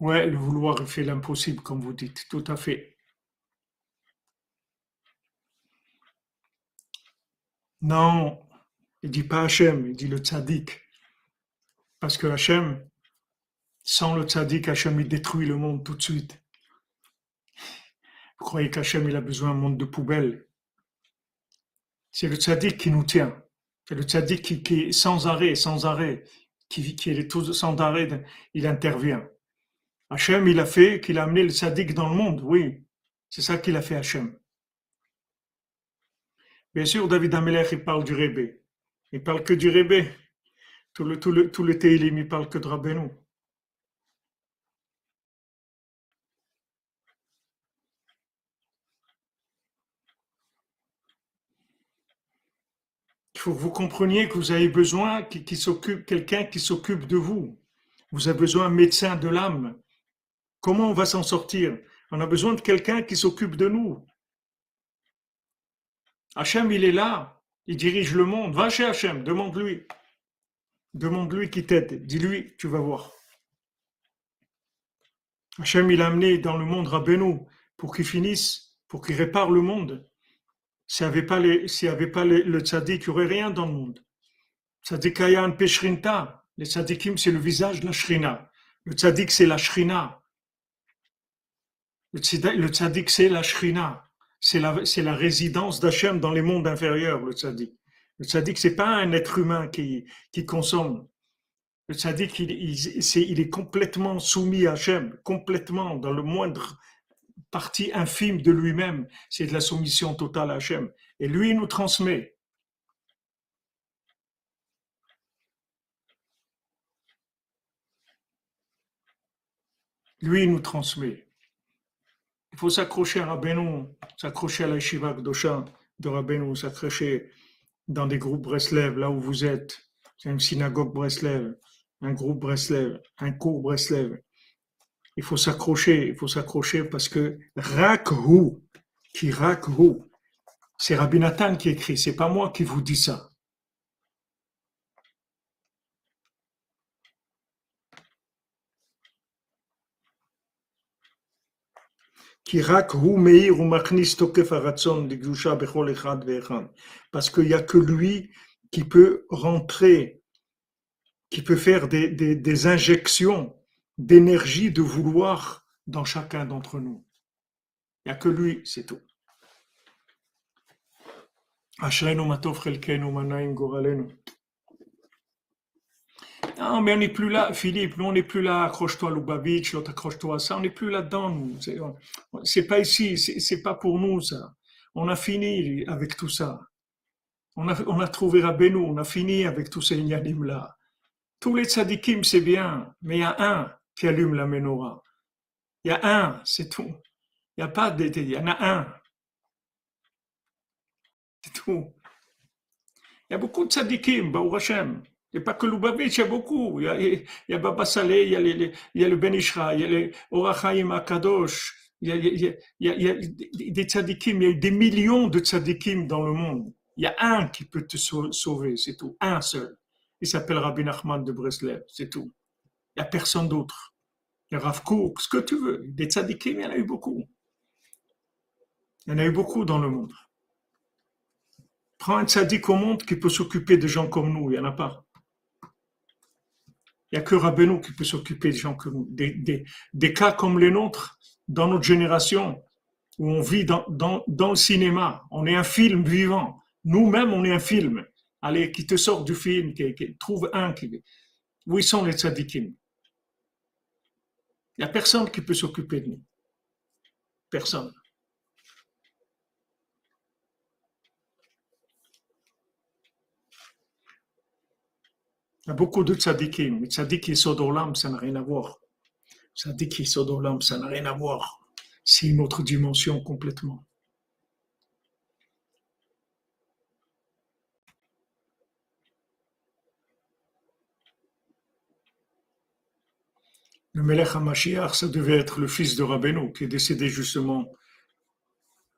Ouais, le vouloir fait l'impossible, comme vous dites, tout à fait. Non, il dit pas Hachem, il dit le tzaddik. Parce que Hachem, sans le tzaddik, Hachem, il détruit le monde tout de suite. Vous croyez qu'Hachem, il a besoin d'un monde de poubelles? C'est le tzaddik qui nous tient. C'est le tzaddik qui, qui, sans arrêt, sans arrêt, qui, qui est tout sans arrêt, il intervient. Hachem, il a fait qu'il a amené le tzaddik dans le monde, oui. C'est ça qu'il a fait Hachem. Bien sûr, David Amelech, il parle du Rébé. Il parle que du Rébé. Tout le, tout le, tout le Teilim, il parle que de Rabbeinu. Faut que vous compreniez que vous avez besoin qui, s'occupe, quelqu'un qui s'occupe de vous. Vous avez besoin d'un médecin de l'âme. Comment on va s'en sortir? On a besoin de quelqu'un qui s'occupe de nous. Hachem, il est là, il dirige le monde. Va chez Hachem, demande-lui. Demande-lui qui t'aide. Dis-lui, tu vas voir. Hachem, il a amené dans le monde Rabbeinu pour qu'il finisse, pour qu'il répare le monde. S'il n'y avait pas, s'il avait pas le tzaddik, il n'y aurait rien dans le monde. Peshrinta. Les tzaddikim, c'est le visage de la shrina. Le tzaddik, c'est la shrina. Le tzaddik, c'est la shrina c'est la, c'est la résidence d'Hachem dans les mondes inférieurs, le tzaddik. Le tzaddik, c'est pas un être humain qui, qui consomme. Le tzaddik, il, c'est, il est complètement soumis à Hachem, complètement, dans le moindre partie infime de lui-même. C'est de la soumission totale à Hachem. Et lui, nous transmet. Lui, nous transmet. Il faut s'accrocher à Rabbeinu, s'accrocher à la Shiva de Rabbeinu, s'accrocher dans des groupes Breslev, là où vous êtes. C'est une synagogue Breslev, un groupe Breslev, un cours Breslev. Il faut s'accrocher, il faut s'accrocher parce que Rakhu, qui Rakhu, c'est Rabbi Nathan qui écrit, c'est pas moi qui vous dis ça. Parce qu'il n'y a que lui qui peut rentrer, qui peut faire des, des injections d'énergie de vouloir dans chacun d'entre nous. Il n'y a que lui, c'est tout. Non, mais on n'est plus là, Philippe, nous on n'est plus là, accroche-toi Lubavitch, l'autre accroche-toi à ça, on n'est plus là-dedans, nous. C'est pas ici, c'est pas pour nous, ça. On a fini avec tout ça. On a, on a trouvé Rabbeinu, on a fini avec tous ces ignanim-là. Tous les tzadikim, c'est bien, mais il y a un qui allume la menorah. Il y a un, c'est tout. Il n'y a pas d'été, il y en a un. C'est tout. Il y a beaucoup de tzadikim, Baou Hashem. Il n'y a pas que Lubavitch, il y a beaucoup. Il y a, Baba Saleh, il y a, le Ben Ishra, il y a les Orachaim Akadosh, il y a des tzadikim, il y a des millions de tzadikim dans le monde. Il y a un qui peut te sauver, c'est tout. Un seul. Il s'appelle Rabbi Nachman de Breslev, c'est tout. Il n'y a personne d'autre. A Rav Kook, ce que tu veux. Des tzadikim, il y en a eu beaucoup. Il y en a eu beaucoup dans le monde. Prends un tzadik au monde qui peut s'occuper de gens comme nous, il n'y en a pas. Il n'y a que Rabbeinu qui peut s'occuper des gens comme nous. Des, des, cas comme les nôtres, dans notre génération, où on vit dans, dans, dans le cinéma. On est un film vivant. Nous-mêmes, on est un film. Allez, qui te sort du film, qui, trouve un. Où sont les tzadikim Il n'y a personne qui peut s'occuper de nous. Personne. Il y a beaucoup de tzadikim. Mais tzadik et sodolam, ça n'a rien à voir. Tzadik et sodolam, ça n'a rien à voir. C'est une autre dimension complètement. Le Melech HaMashiach, ça devait être le fils de Rabbeinu, qui est décédé justement,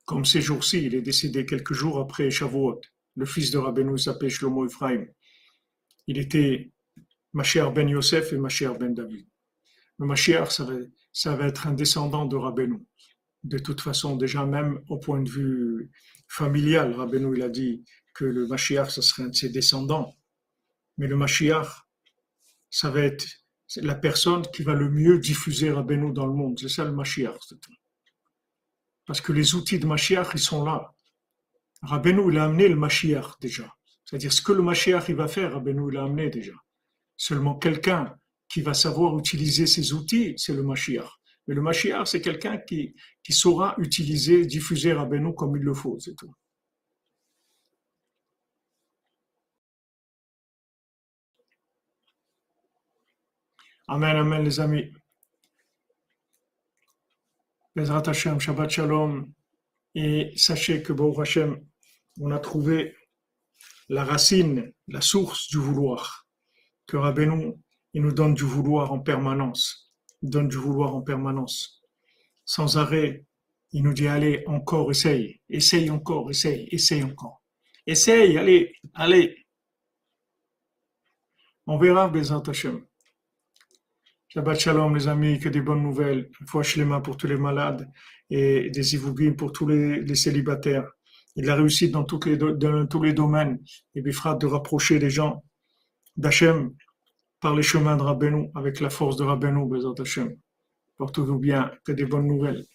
comme ces jours-ci, il est décédé quelques jours après Shavuot. Le fils de Rabbeinu s'appelle Shlomo Ephraim il était Mashiach ben Yosef et Mashiach ben David. Le Mashiach, ça va, ça être un descendant de Rabbeinu. De toute façon, déjà même au point de vue familial, Rabbeinu, il a dit que le Mashiach, ce serait un de ses descendants. Mais le Mashiach, ça va être la personne qui va le mieux diffuser Rabbeinu dans le monde. C'est ça le Mashiach. Parce que les outils de Mashiach, ils sont là. Rabbeinu, il a amené le Mashiach déjà. C'est-à-dire ce que le Mashiach il va faire, Rabbeinu, il a amené déjà. Seulement quelqu'un qui va savoir utiliser ces outils, c'est le Mashiach. Mais le Mashiach, c'est quelqu'un qui, qui saura utiliser, diffuser Rabbeinu comme il le faut, c'est tout. Amen, amen, les amis. Bezrat Hashem, Shabbat Shalom. Et sachez que, bon Hashem, on a trouvé la racine, la source du vouloir. Que Rabbeinu, il nous donne du vouloir en permanence. Il donne du vouloir en permanence. Sans arrêt, il nous dit, allez, encore, essaye. Essaye encore, essaye, essaye encore. Essaye, allez, allez. On verra, Bezrat Hashem. Shabbat Shalom, les amis, que des bonnes nouvelles. Fois mains pour tous les malades et des ivougim pour tous les, célibataires. Il a réussi dans, tous les, dans tous les domaines. Et Bifrat de rapprocher les gens d'Hachem par les chemins de Rabbeinu, avec la force de Rabbeinu, Bezat Hachem. Portez-vous bien, que des bonnes nouvelles.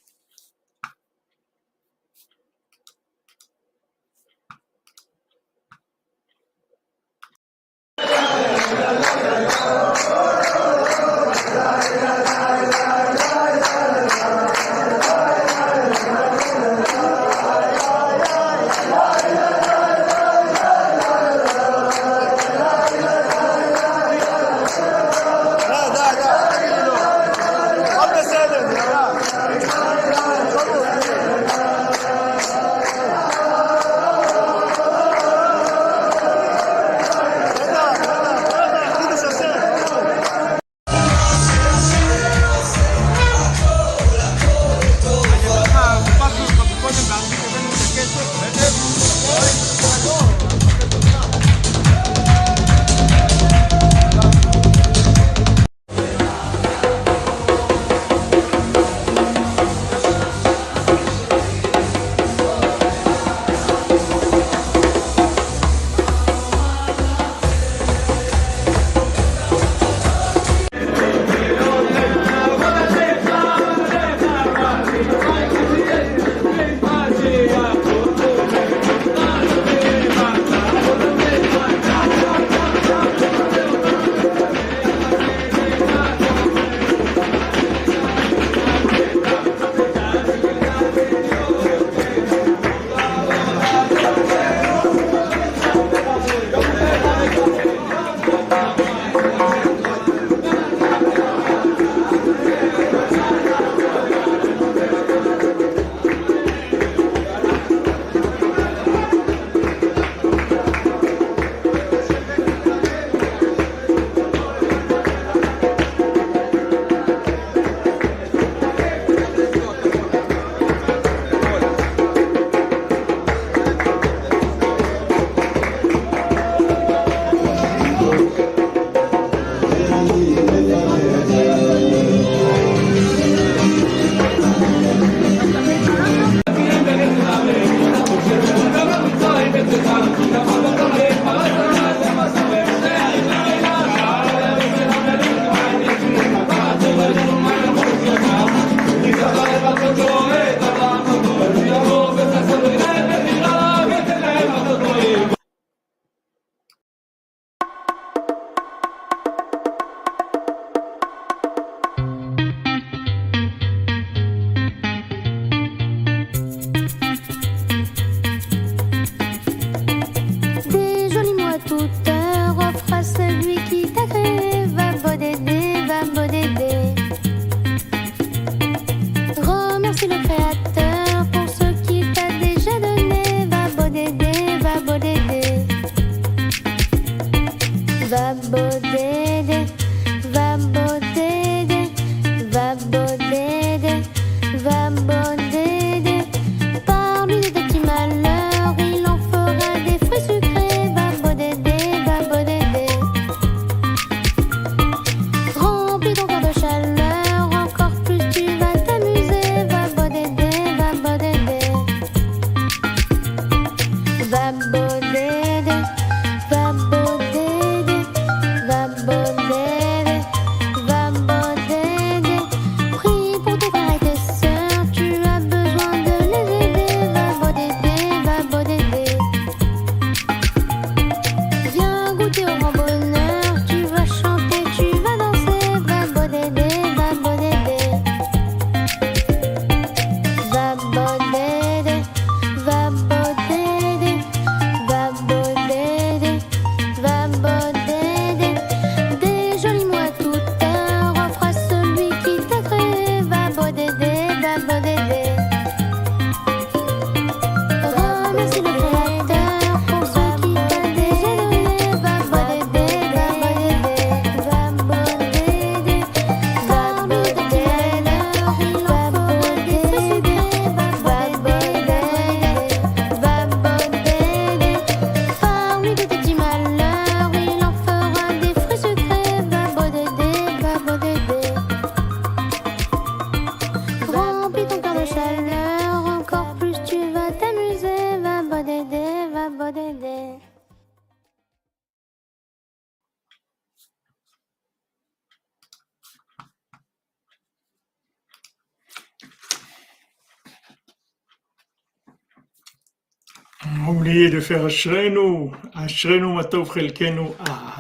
ספר אשרנו, אשרנו מה טוב חלקנו,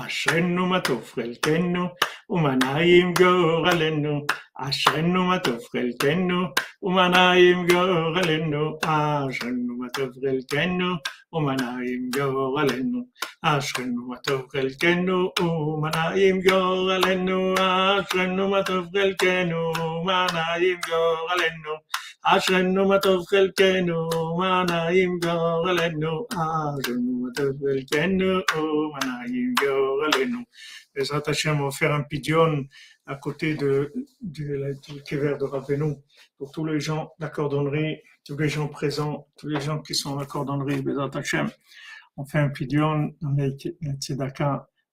אשרנו מה טוב חלקנו, ומנעים גורלנו, אשרנו מה טוב חלקנו, ומנעים גורלנו, אשרנו מה טוב חלקנו, ומנעים גורלנו, אשרנו מה טוב חלקנו, ומנעים גורלנו, אשרנו מה טוב חלקנו, ומנעים גורלנו. מה נעים גורלנו, אשרנו מה טוב חלקנו, מה נעים גורלנו. בעזרת השם, on va faire un pidion à côté de, de, du kever de Rabbeinu pour tous les gens de la cordonnerie, tous les gens présents, tous les gens qui sont à la cordonnerie, Bezrat Hashem. On fait un pidion dans les tzedaka